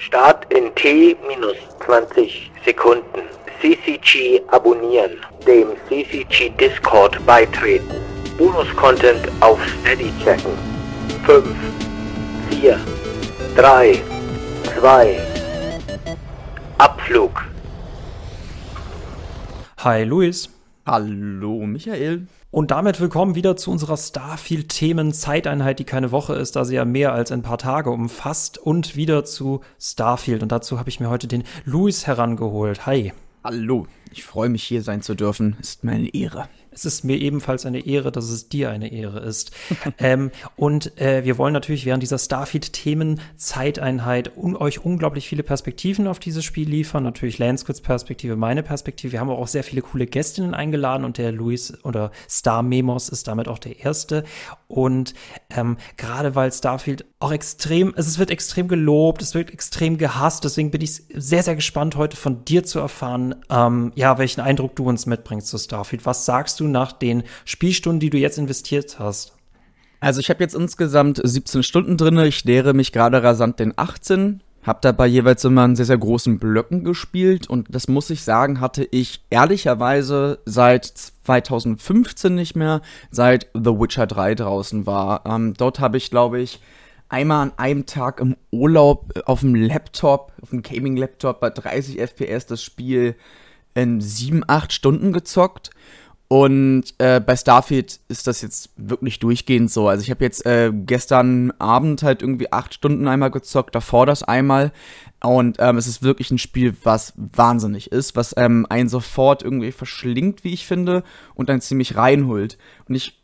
Start in T minus 20 Sekunden. CCG abonnieren. Dem CCG Discord beitreten. Bonus-Content auf Steady checken. 5, 4, 3, 2, Abflug. Hi Luis. Hallo Michael. Und damit willkommen wieder zu unserer Starfield-Themen-Zeiteinheit, die keine Woche ist, da sie ja mehr als ein paar Tage umfasst. Und wieder zu Starfield. Und dazu habe ich mir heute den Luis herangeholt. Hi. Hallo, ich freue mich hier sein zu dürfen. Ist mir eine Ehre. Es ist mir ebenfalls eine Ehre, dass es dir eine Ehre ist. ähm, und äh, wir wollen natürlich während dieser Starfield-Themen-Zeiteinheit un euch unglaublich viele Perspektiven auf dieses Spiel liefern. Natürlich Lansquids Perspektive, meine Perspektive. Wir haben auch sehr viele coole Gästinnen eingeladen und der Luis oder Star Memos ist damit auch der erste. Und ähm, gerade weil Starfield auch extrem, also es wird extrem gelobt, es wird extrem gehasst. Deswegen bin ich sehr, sehr gespannt, heute von dir zu erfahren, ähm, ja, welchen Eindruck du uns mitbringst zu Starfield. Was sagst du nach den Spielstunden, die du jetzt investiert hast? Also ich habe jetzt insgesamt 17 Stunden drin. Ich nähere mich gerade rasant den 18. Hab dabei jeweils immer in sehr, sehr großen Blöcken gespielt und das muss ich sagen, hatte ich ehrlicherweise seit 2015 nicht mehr, seit The Witcher 3 draußen war. Ähm, dort habe ich, glaube ich, einmal an einem Tag im Urlaub auf dem Laptop, auf dem Gaming-Laptop bei 30 FPS das Spiel in 7, 8 Stunden gezockt. Und äh, bei Starfield ist das jetzt wirklich durchgehend so. Also ich habe jetzt äh, gestern Abend halt irgendwie acht Stunden einmal gezockt, davor das einmal. Und ähm, es ist wirklich ein Spiel, was wahnsinnig ist, was ähm, einen sofort irgendwie verschlingt, wie ich finde, und einen ziemlich reinholt. Und ich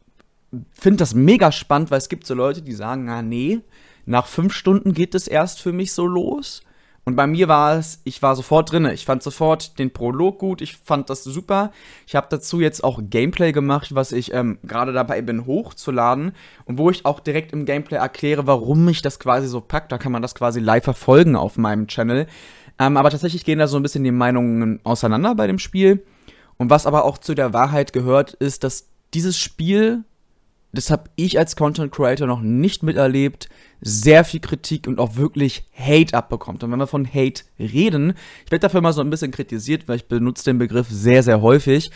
finde das mega spannend, weil es gibt so Leute, die sagen, na nee, nach fünf Stunden geht es erst für mich so los. Und bei mir war es, ich war sofort drinne. Ich fand sofort den Prolog gut, ich fand das super. Ich habe dazu jetzt auch Gameplay gemacht, was ich ähm, gerade dabei bin hochzuladen und wo ich auch direkt im Gameplay erkläre, warum mich das quasi so packt. Da kann man das quasi live verfolgen auf meinem Channel. Ähm, aber tatsächlich gehen da so ein bisschen die Meinungen auseinander bei dem Spiel. Und was aber auch zu der Wahrheit gehört, ist, dass dieses Spiel, das habe ich als Content Creator noch nicht miterlebt, sehr viel Kritik und auch wirklich Hate abbekommt. Und wenn wir von Hate reden, ich werde dafür mal so ein bisschen kritisiert, weil ich benutze den Begriff sehr, sehr häufig,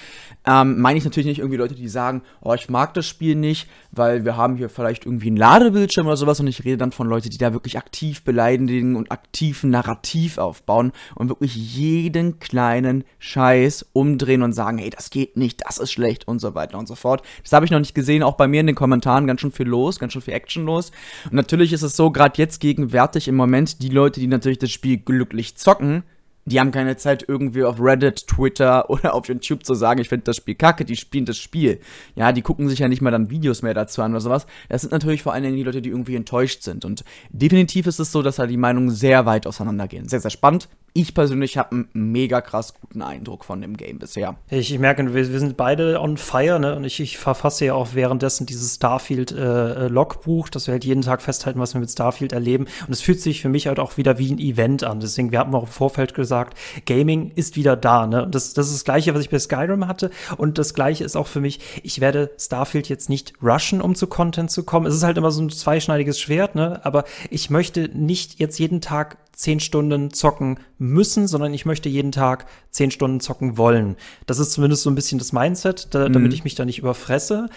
ähm, meine ich natürlich nicht irgendwie Leute, die sagen, oh, ich mag das Spiel nicht, weil wir haben hier vielleicht irgendwie einen Ladebildschirm oder sowas und ich rede dann von Leuten, die da wirklich aktiv beleidigen und aktiven Narrativ aufbauen und wirklich jeden kleinen Scheiß umdrehen und sagen, hey, das geht nicht, das ist schlecht und so weiter und so fort. Das habe ich noch nicht gesehen, auch bei mir in den Kommentaren ganz schön viel los, ganz schön viel Action los. Und natürlich ist es so, gerade jetzt gegenwärtig im Moment, die Leute, die natürlich das Spiel glücklich zocken, die haben keine Zeit, irgendwie auf Reddit, Twitter oder auf YouTube zu sagen, ich finde das Spiel kacke, die spielen das Spiel. Ja, die gucken sich ja nicht mal dann Videos mehr dazu an oder sowas. Das sind natürlich vor allen Dingen die Leute, die irgendwie enttäuscht sind. Und definitiv ist es so, dass da die Meinungen sehr weit auseinandergehen. Sehr, sehr spannend ich persönlich habe einen mega krass guten Eindruck von dem Game bisher. Ich, ich merke, wir, wir, sind beide on fire, ne? Und ich, ich verfasse ja auch währenddessen dieses Starfield-Logbuch, äh, dass wir halt jeden Tag festhalten, was wir mit Starfield erleben. Und es fühlt sich für mich halt auch wieder wie ein Event an. Deswegen, wir haben auch im Vorfeld gesagt, Gaming ist wieder da, ne? Das, das ist das Gleiche, was ich bei Skyrim hatte. Und das Gleiche ist auch für mich, ich werde Starfield jetzt nicht rushen, um zu Content zu kommen. Es ist halt immer so ein zweischneidiges Schwert, ne? Aber ich möchte nicht jetzt jeden Tag zehn Stunden zocken müssen, sondern ich möchte jeden Tag zehn Stunden zocken wollen. Das ist zumindest so ein bisschen das Mindset, da, mhm. damit ich mich da nicht überfresse.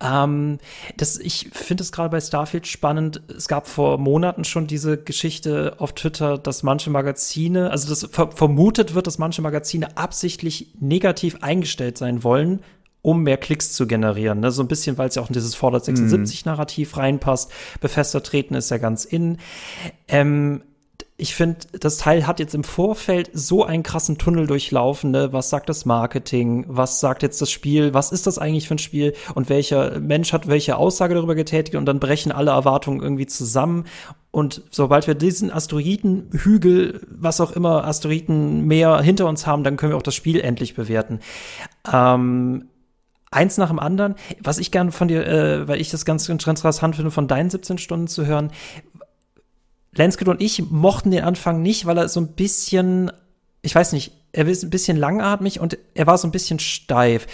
Ähm, das, ich finde es gerade bei Starfield spannend. Es gab vor Monaten schon diese Geschichte auf Twitter, dass manche Magazine, also das ver vermutet wird, dass manche Magazine absichtlich negativ eingestellt sein wollen, um mehr Klicks zu generieren. Ne? So ein bisschen, weil es ja auch in dieses Fallout 76-Narrativ mhm. reinpasst. Befester treten ist ja ganz in. Ähm, ich finde, das Teil hat jetzt im Vorfeld so einen krassen Tunnel durchlaufen. Ne? Was sagt das Marketing? Was sagt jetzt das Spiel? Was ist das eigentlich für ein Spiel? Und welcher Mensch hat welche Aussage darüber getätigt? Und dann brechen alle Erwartungen irgendwie zusammen. Und sobald wir diesen Asteroidenhügel, was auch immer, Asteroidenmeer hinter uns haben, dann können wir auch das Spiel endlich bewerten. Ähm, eins nach dem anderen. Was ich gerne von dir, äh, weil ich das ganz interessant finde, von deinen 17 Stunden zu hören, Lanskid und ich mochten den Anfang nicht, weil er so ein bisschen, ich weiß nicht, er ist ein bisschen langatmig und er war so ein bisschen steif.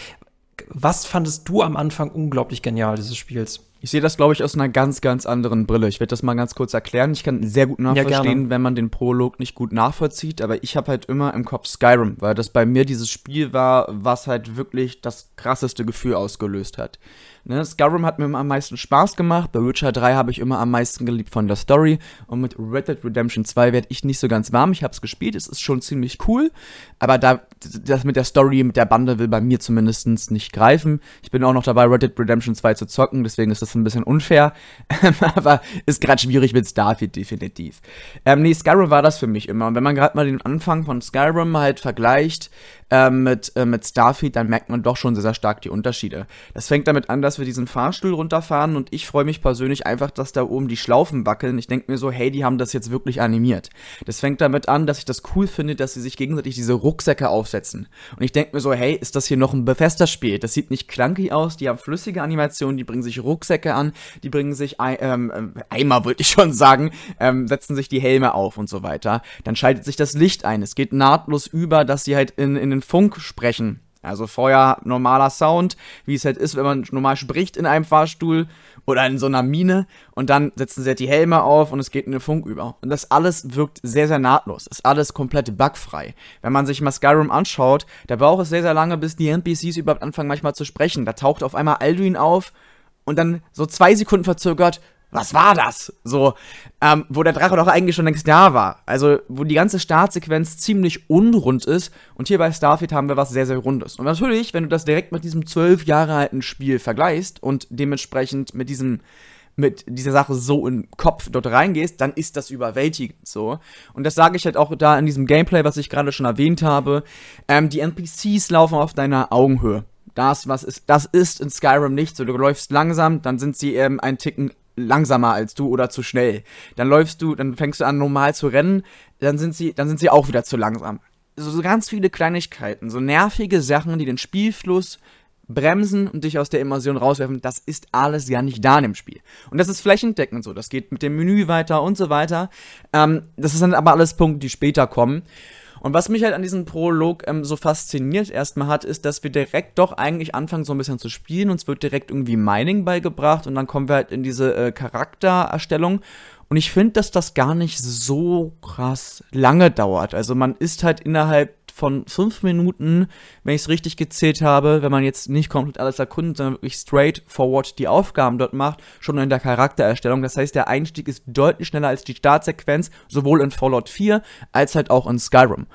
Was fandest du am Anfang unglaublich genial dieses Spiels? Ich sehe das, glaube ich, aus einer ganz, ganz anderen Brille. Ich werde das mal ganz kurz erklären. Ich kann sehr gut nachvollziehen, ja, wenn man den Prolog nicht gut nachvollzieht, aber ich habe halt immer im Kopf Skyrim, weil das bei mir dieses Spiel war, was halt wirklich das krasseste Gefühl ausgelöst hat. Ne, Skyrim hat mir immer am meisten Spaß gemacht. Bei Witcher 3 habe ich immer am meisten geliebt von der Story. Und mit Red Dead Redemption 2 werde ich nicht so ganz warm. Ich habe es gespielt, es ist schon ziemlich cool. Aber da, das mit der Story, mit der Bande will bei mir zumindest nicht greifen. Ich bin auch noch dabei, Red Dead Redemption 2 zu zocken, deswegen ist das ein bisschen unfair. aber ist gerade schwierig mit Starfield, definitiv. Ähm, nee, Skyrim war das für mich immer. Und wenn man gerade mal den Anfang von Skyrim halt vergleicht, ähm, mit, äh, mit Starfield, dann merkt man doch schon sehr, sehr stark die Unterschiede. Das fängt damit an, dass wir diesen Fahrstuhl runterfahren und ich freue mich persönlich einfach, dass da oben die Schlaufen wackeln. Ich denke mir so, hey, die haben das jetzt wirklich animiert. Das fängt damit an, dass ich das cool finde, dass sie sich gegenseitig diese Rucksäcke aufsetzen. Und ich denke mir so, hey, ist das hier noch ein Bethesda-Spiel? Das sieht nicht clunky aus, die haben flüssige Animationen, die bringen sich Rucksäcke an, die bringen sich ähm, ähm, Eimer, wollte ich schon sagen, ähm, setzen sich die Helme auf und so weiter. Dann schaltet sich das Licht ein. Es geht nahtlos über, dass sie halt in, in den Funk sprechen. Also vorher normaler Sound, wie es halt ist, wenn man normal spricht in einem Fahrstuhl oder in so einer Mine und dann setzen sie halt die Helme auf und es geht in den Funk über. Und das alles wirkt sehr, sehr nahtlos. Ist alles komplett bugfrei. Wenn man sich mal Skyrim anschaut, da braucht es sehr, sehr lange, bis die NPCs überhaupt anfangen manchmal zu sprechen. Da taucht auf einmal Alduin auf und dann so zwei Sekunden verzögert, was war das? So, ähm, wo der Drache doch eigentlich schon längst da war. Also, wo die ganze Startsequenz ziemlich unrund ist. Und hier bei Starfield haben wir was sehr, sehr Rundes. Und natürlich, wenn du das direkt mit diesem zwölf Jahre alten Spiel vergleichst und dementsprechend mit diesem mit dieser Sache so im Kopf dort reingehst, dann ist das überwältigend so. Und das sage ich halt auch da in diesem Gameplay, was ich gerade schon erwähnt habe. Ähm, die NPCs laufen auf deiner Augenhöhe. Das, was ist, das ist in Skyrim nicht so. Du läufst langsam, dann sind sie ähm, ein Ticken langsamer als du oder zu schnell. Dann läufst du, dann fängst du an normal zu rennen, dann sind sie, dann sind sie auch wieder zu langsam. So, so ganz viele Kleinigkeiten, so nervige Sachen, die den Spielfluss bremsen und dich aus der Immersion rauswerfen, das ist alles ja nicht da in dem Spiel. Und das ist flächendeckend so, das geht mit dem Menü weiter und so weiter. Ähm, das sind aber alles Punkte, die später kommen. Und was mich halt an diesem Prolog ähm, so fasziniert erstmal hat, ist, dass wir direkt doch eigentlich anfangen, so ein bisschen zu spielen. Uns wird direkt irgendwie Mining beigebracht und dann kommen wir halt in diese äh, Charaktererstellung. Und ich finde, dass das gar nicht so krass lange dauert. Also man ist halt innerhalb von fünf Minuten, wenn ich es richtig gezählt habe, wenn man jetzt nicht komplett alles erkundet, sondern wirklich straightforward die Aufgaben dort macht, schon in der Charaktererstellung. Das heißt, der Einstieg ist deutlich schneller als die Startsequenz, sowohl in Fallout 4 als halt auch in Skyrim.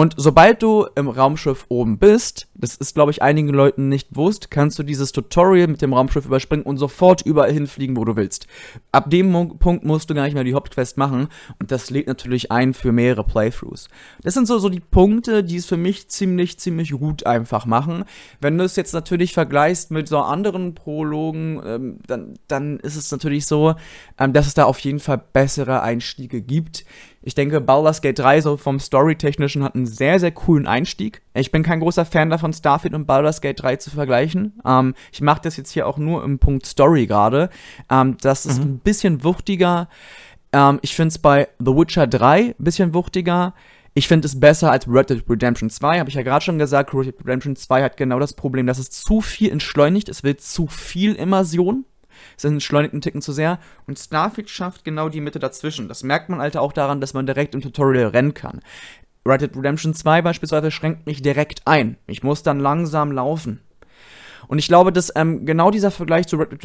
Und sobald du im Raumschiff oben bist, das ist, glaube ich, einigen Leuten nicht bewusst, kannst du dieses Tutorial mit dem Raumschiff überspringen und sofort überall hinfliegen, wo du willst. Ab dem Punkt musst du gar nicht mehr die Hauptquest machen und das lädt natürlich ein für mehrere Playthroughs. Das sind so, so die Punkte, die es für mich ziemlich, ziemlich gut einfach machen. Wenn du es jetzt natürlich vergleichst mit so anderen Prologen, ähm, dann, dann ist es natürlich so, ähm, dass es da auf jeden Fall bessere Einstiege gibt. Ich denke, Baldur's Gate 3 so vom Storytechnischen hat einen sehr, sehr coolen Einstieg. Ich bin kein großer Fan davon, Starfield und Baldur's Gate 3 zu vergleichen. Ähm, ich mache das jetzt hier auch nur im Punkt Story gerade. Ähm, das ist mhm. ein bisschen wuchtiger. Ähm, ich finde es bei The Witcher 3 ein bisschen wuchtiger. Ich finde es besser als Red Dead Redemption 2, habe ich ja gerade schon gesagt. Red Dead Redemption 2 hat genau das Problem, dass es zu viel entschleunigt. Es will zu viel Immersion sind entschleunigten Ticken zu sehr. Und Starfield schafft genau die Mitte dazwischen. Das merkt man halt auch daran, dass man direkt im Tutorial rennen kann. Red Dead Redemption 2 beispielsweise schränkt mich direkt ein. Ich muss dann langsam laufen. Und ich glaube, dass ähm, genau dieser Vergleich zu Red,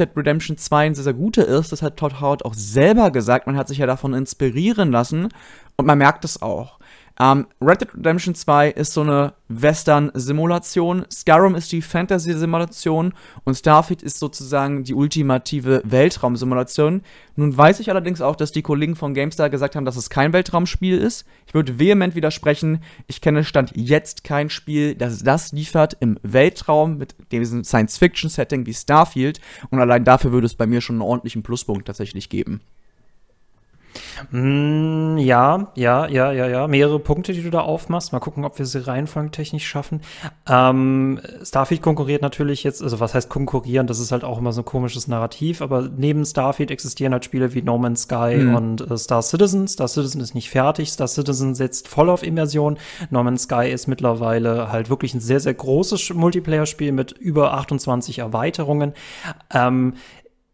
Dead Redemption 2 ein sehr, sehr guter ist. Das hat Todd Howard auch selber gesagt. Man hat sich ja davon inspirieren lassen. Und man merkt es auch. Ähm, Red Dead Redemption 2 ist so eine Western-Simulation, Skyrim ist die Fantasy-Simulation und Starfield ist sozusagen die ultimative Weltraum-Simulation. Nun weiß ich allerdings auch, dass die Kollegen von GameStar gesagt haben, dass es kein Weltraumspiel ist. Ich würde vehement widersprechen. Ich kenne Stand jetzt kein Spiel, das das liefert im Weltraum mit diesem Science-Fiction-Setting wie Starfield und allein dafür würde es bei mir schon einen ordentlichen Pluspunkt tatsächlich geben. Mm, ja, ja, ja, ja, ja. Mehrere Punkte, die du da aufmachst. Mal gucken, ob wir sie reihenfolgentechnisch schaffen. Ähm, Starfield konkurriert natürlich jetzt, also was heißt konkurrieren? Das ist halt auch immer so ein komisches Narrativ, aber neben Starfield existieren halt Spiele wie No Man's Sky mhm. und äh, Star Citizen. Star Citizen ist nicht fertig. Star Citizen setzt voll auf Immersion. No Man's Sky ist mittlerweile halt wirklich ein sehr, sehr großes Multiplayer-Spiel mit über 28 Erweiterungen. Ähm,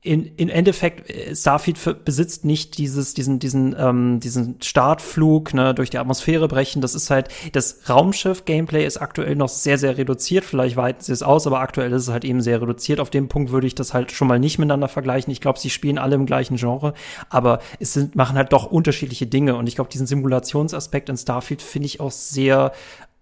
in, in Endeffekt, äh, Starfield besitzt nicht dieses, diesen, diesen, ähm, diesen Startflug, ne, durch die Atmosphäre brechen. Das ist halt, das Raumschiff-Gameplay ist aktuell noch sehr, sehr reduziert. Vielleicht weiten sie es aus, aber aktuell ist es halt eben sehr reduziert. Auf dem Punkt würde ich das halt schon mal nicht miteinander vergleichen. Ich glaube, sie spielen alle im gleichen Genre, aber es sind, machen halt doch unterschiedliche Dinge. Und ich glaube, diesen Simulationsaspekt in Starfield finde ich auch sehr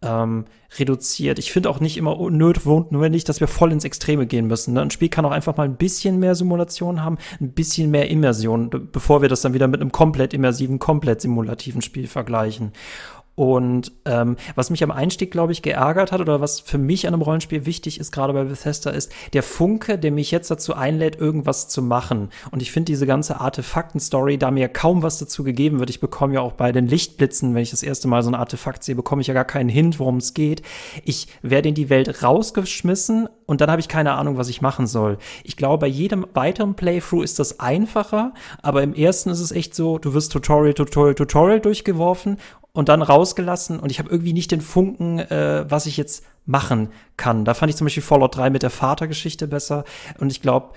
ähm, reduziert. Ich finde auch nicht immer notwendig, dass wir voll ins Extreme gehen müssen. Ne? Ein Spiel kann auch einfach mal ein bisschen mehr Simulation haben, ein bisschen mehr Immersion, bevor wir das dann wieder mit einem komplett immersiven, komplett simulativen Spiel vergleichen. Und ähm, was mich am Einstieg, glaube ich, geärgert hat oder was für mich an einem Rollenspiel wichtig ist, gerade bei Bethesda, ist der Funke, der mich jetzt dazu einlädt, irgendwas zu machen. Und ich finde diese ganze Artefakten-Story, da mir kaum was dazu gegeben wird, ich bekomme ja auch bei den Lichtblitzen, wenn ich das erste Mal so ein Artefakt sehe, bekomme ich ja gar keinen Hint, worum es geht. Ich werde in die Welt rausgeschmissen und dann habe ich keine Ahnung, was ich machen soll. Ich glaube, bei jedem weiteren Playthrough ist das einfacher, aber im ersten ist es echt so, du wirst Tutorial, Tutorial, Tutorial durchgeworfen und dann rausgelassen und ich habe irgendwie nicht den Funken, äh, was ich jetzt machen kann. Da fand ich zum Beispiel Fallout 3 mit der Vatergeschichte besser und ich glaube,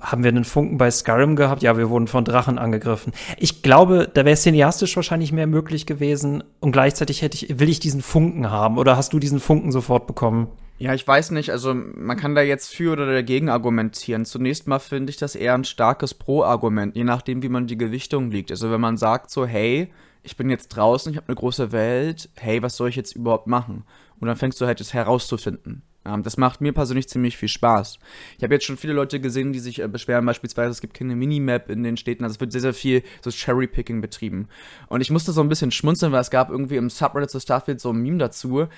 haben wir einen Funken bei Skyrim gehabt? Ja, wir wurden von Drachen angegriffen. Ich glaube, da wäre cineastisch wahrscheinlich mehr möglich gewesen und gleichzeitig hätte ich, will ich diesen Funken haben oder hast du diesen Funken sofort bekommen? Ja, ich weiß nicht, also man kann da jetzt für oder dagegen argumentieren. Zunächst mal finde ich das eher ein starkes Pro-Argument, je nachdem, wie man die Gewichtung liegt. Also wenn man sagt so, hey, ich bin jetzt draußen, ich habe eine große Welt, hey, was soll ich jetzt überhaupt machen? Und dann fängst du halt es herauszufinden. Ähm, das macht mir persönlich ziemlich viel Spaß. Ich habe jetzt schon viele Leute gesehen, die sich äh, beschweren, beispielsweise es gibt keine Minimap in den Städten, also es wird sehr, sehr viel so Cherry-Picking betrieben. Und ich musste so ein bisschen schmunzeln, weil es gab irgendwie im Subreddit zu Starfield so ein Meme dazu,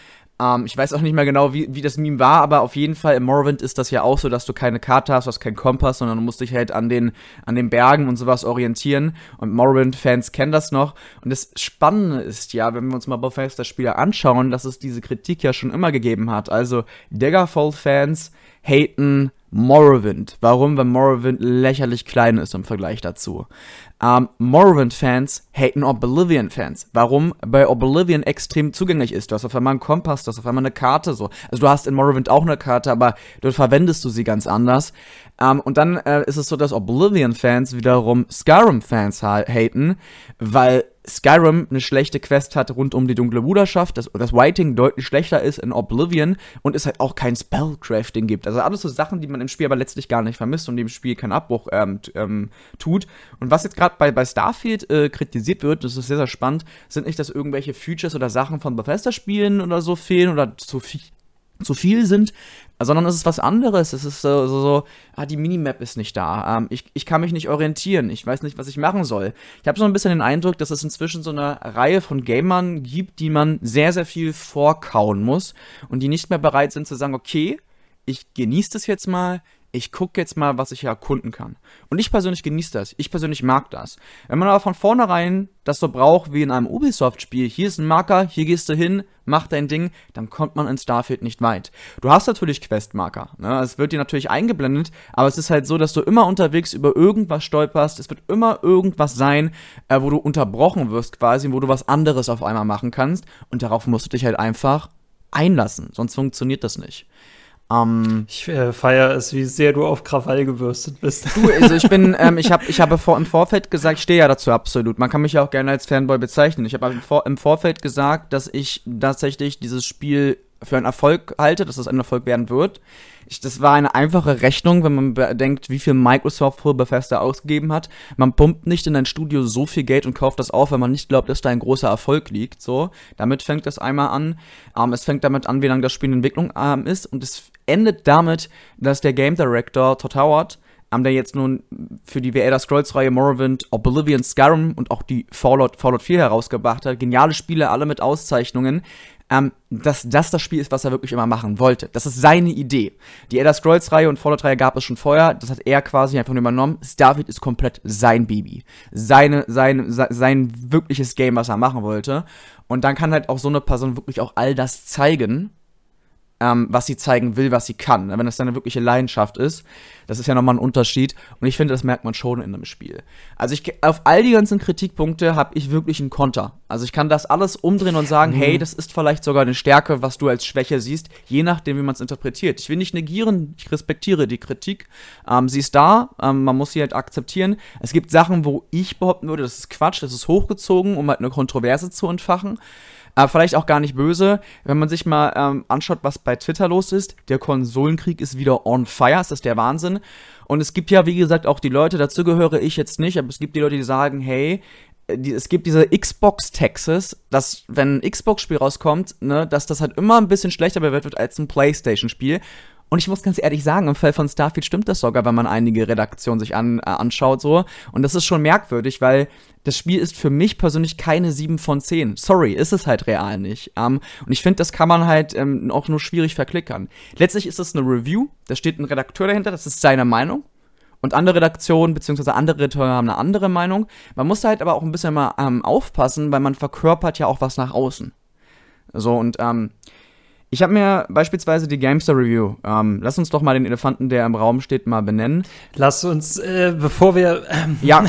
ähm, ich weiß auch nicht mehr genau, wie, wie das Meme war, aber auf jeden Fall im Morrowind ist das ja auch so, dass du keine Karte hast, du hast keinen Kompass, sondern du musst dich halt an den, an den Bergen und sowas orientieren. Und Morrowind-Fans kennen das noch. Und das Spannende ist ja, wenn wir uns mal Bethesda-Spiele anschauen, dass es diese Kritik ja schon immer gegeben hat. Also Daggerfall-Fans haten Morrowind. Warum? Weil Morrowind lächerlich klein ist im Vergleich dazu. Ähm, Morrowind-Fans haten Oblivion-Fans. Warum? Weil Oblivion extrem zugänglich ist. Du hast auf einmal einen Kompass, du hast auf einmal eine Karte so. Also du hast in Morrowind auch eine Karte, aber dort verwendest du sie ganz anders. Ähm, und dann äh, ist es so, dass Oblivion-Fans wiederum Skyrim-Fans haten, weil Skyrim eine schlechte Quest hat rund um die dunkle Bruderschaft, dass das Writing deutlich schlechter ist in Oblivion und es halt auch kein Spellcrafting gibt. Also alles so Sachen, die man im Spiel aber letztlich gar nicht vermisst und dem Spiel keinen Abbruch ähm, ähm, tut. Und was jetzt gerade bei, bei Starfield äh, kritisiert wird, das ist sehr, sehr spannend, sind nicht, dass irgendwelche Features oder Sachen von Bethesda-Spielen oder so fehlen oder zu viel zu viel sind, sondern es ist was anderes. Es ist so, so, so ah, die Minimap ist nicht da. Ähm, ich, ich kann mich nicht orientieren. Ich weiß nicht, was ich machen soll. Ich habe so ein bisschen den Eindruck, dass es inzwischen so eine Reihe von Gamern gibt, die man sehr, sehr viel vorkauen muss und die nicht mehr bereit sind zu sagen, okay, ich genieße das jetzt mal, ich gucke jetzt mal, was ich hier erkunden kann. Und ich persönlich genieße das. Ich persönlich mag das. Wenn man aber von vornherein das so braucht wie in einem Ubisoft-Spiel, hier ist ein Marker, hier gehst du hin, mach dein Ding, dann kommt man in Starfield nicht weit. Du hast natürlich Questmarker. Ne? Es wird dir natürlich eingeblendet, aber es ist halt so, dass du immer unterwegs über irgendwas stolperst. Es wird immer irgendwas sein, äh, wo du unterbrochen wirst quasi, wo du was anderes auf einmal machen kannst. Und darauf musst du dich halt einfach einlassen. Sonst funktioniert das nicht. Um, ich äh, feiere es, wie sehr du auf Krawall gebürstet bist. Du, also ich bin, ähm, ich habe ich habe vor, im Vorfeld gesagt, ich stehe ja dazu absolut. Man kann mich ja auch gerne als Fanboy bezeichnen. Ich habe im, Vor im Vorfeld gesagt, dass ich tatsächlich dieses Spiel für einen Erfolg halte, dass es ein Erfolg werden wird. Ich, das war eine einfache Rechnung, wenn man bedenkt, wie viel Microsoft für Bethesda ausgegeben hat. Man pumpt nicht in ein Studio so viel Geld und kauft das auf, wenn man nicht glaubt, dass da ein großer Erfolg liegt. So, damit fängt das einmal an. Ähm, es fängt damit an, wie lange das Spiel in Entwicklung ähm, ist und es endet damit, dass der Game Director Todd Howard haben der jetzt nun für die The Elder Scrolls Reihe Morrowind, Oblivion, Skyrim und auch die Fallout, Fallout 4 herausgebracht hat. Geniale Spiele, alle mit Auszeichnungen. Ähm, dass das das Spiel ist, was er wirklich immer machen wollte. Das ist seine Idee. Die Elder Scrolls Reihe und Fallout Reihe gab es schon vorher. Das hat er quasi einfach nur übernommen. Starfield ist komplett sein Baby. Seine, sein, sein, sein wirkliches Game, was er machen wollte. Und dann kann halt auch so eine Person wirklich auch all das zeigen ähm, was sie zeigen will, was sie kann. Wenn das eine wirkliche Leidenschaft ist, das ist ja nochmal ein Unterschied. Und ich finde, das merkt man schon in einem Spiel. Also ich, auf all die ganzen Kritikpunkte habe ich wirklich einen Konter. Also ich kann das alles umdrehen und sagen, mhm. hey, das ist vielleicht sogar eine Stärke, was du als Schwäche siehst, je nachdem, wie man es interpretiert. Ich will nicht negieren, ich respektiere die Kritik. Ähm, sie ist da, ähm, man muss sie halt akzeptieren. Es gibt Sachen, wo ich behaupten würde, das ist Quatsch, das ist hochgezogen, um halt eine Kontroverse zu entfachen. Aber vielleicht auch gar nicht böse, wenn man sich mal ähm, anschaut, was bei Twitter los ist. Der Konsolenkrieg ist wieder on fire, das ist der Wahnsinn. Und es gibt ja, wie gesagt, auch die Leute, dazu gehöre ich jetzt nicht, aber es gibt die Leute, die sagen, hey, äh, die, es gibt diese Xbox-Taxes, dass, wenn ein Xbox-Spiel rauskommt, ne, dass das halt immer ein bisschen schlechter bewertet wird als ein PlayStation-Spiel. Und ich muss ganz ehrlich sagen, im Fall von Starfield stimmt das sogar, wenn man einige Redaktionen sich an, äh, anschaut, so. Und das ist schon merkwürdig, weil das Spiel ist für mich persönlich keine 7 von 10. Sorry, ist es halt real nicht. Ähm, und ich finde, das kann man halt ähm, auch nur schwierig verklickern. Letztlich ist es eine Review, da steht ein Redakteur dahinter, das ist seine Meinung. Und andere Redaktionen bzw. andere Redakteure haben eine andere Meinung. Man muss halt aber auch ein bisschen mal ähm, aufpassen, weil man verkörpert ja auch was nach außen. So, und ähm, ich habe mir beispielsweise die Gamester Review. Ähm, lass uns doch mal den Elefanten, der im Raum steht, mal benennen. Lass uns, äh, bevor wir. Ähm, ja.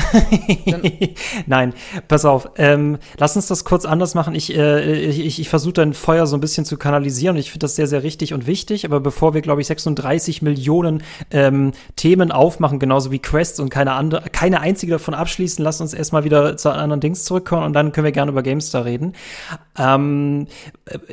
Nein, pass auf. Ähm, lass uns das kurz anders machen. Ich, äh, ich, ich versuche dein Feuer so ein bisschen zu kanalisieren. Ich finde das sehr, sehr richtig und wichtig. Aber bevor wir, glaube ich, 36 Millionen ähm, Themen aufmachen, genauso wie Quests und keine andere, keine einzige davon abschließen, lass uns erstmal wieder zu anderen Dings zurückkommen und dann können wir gerne über Gamestar reden. Ähm,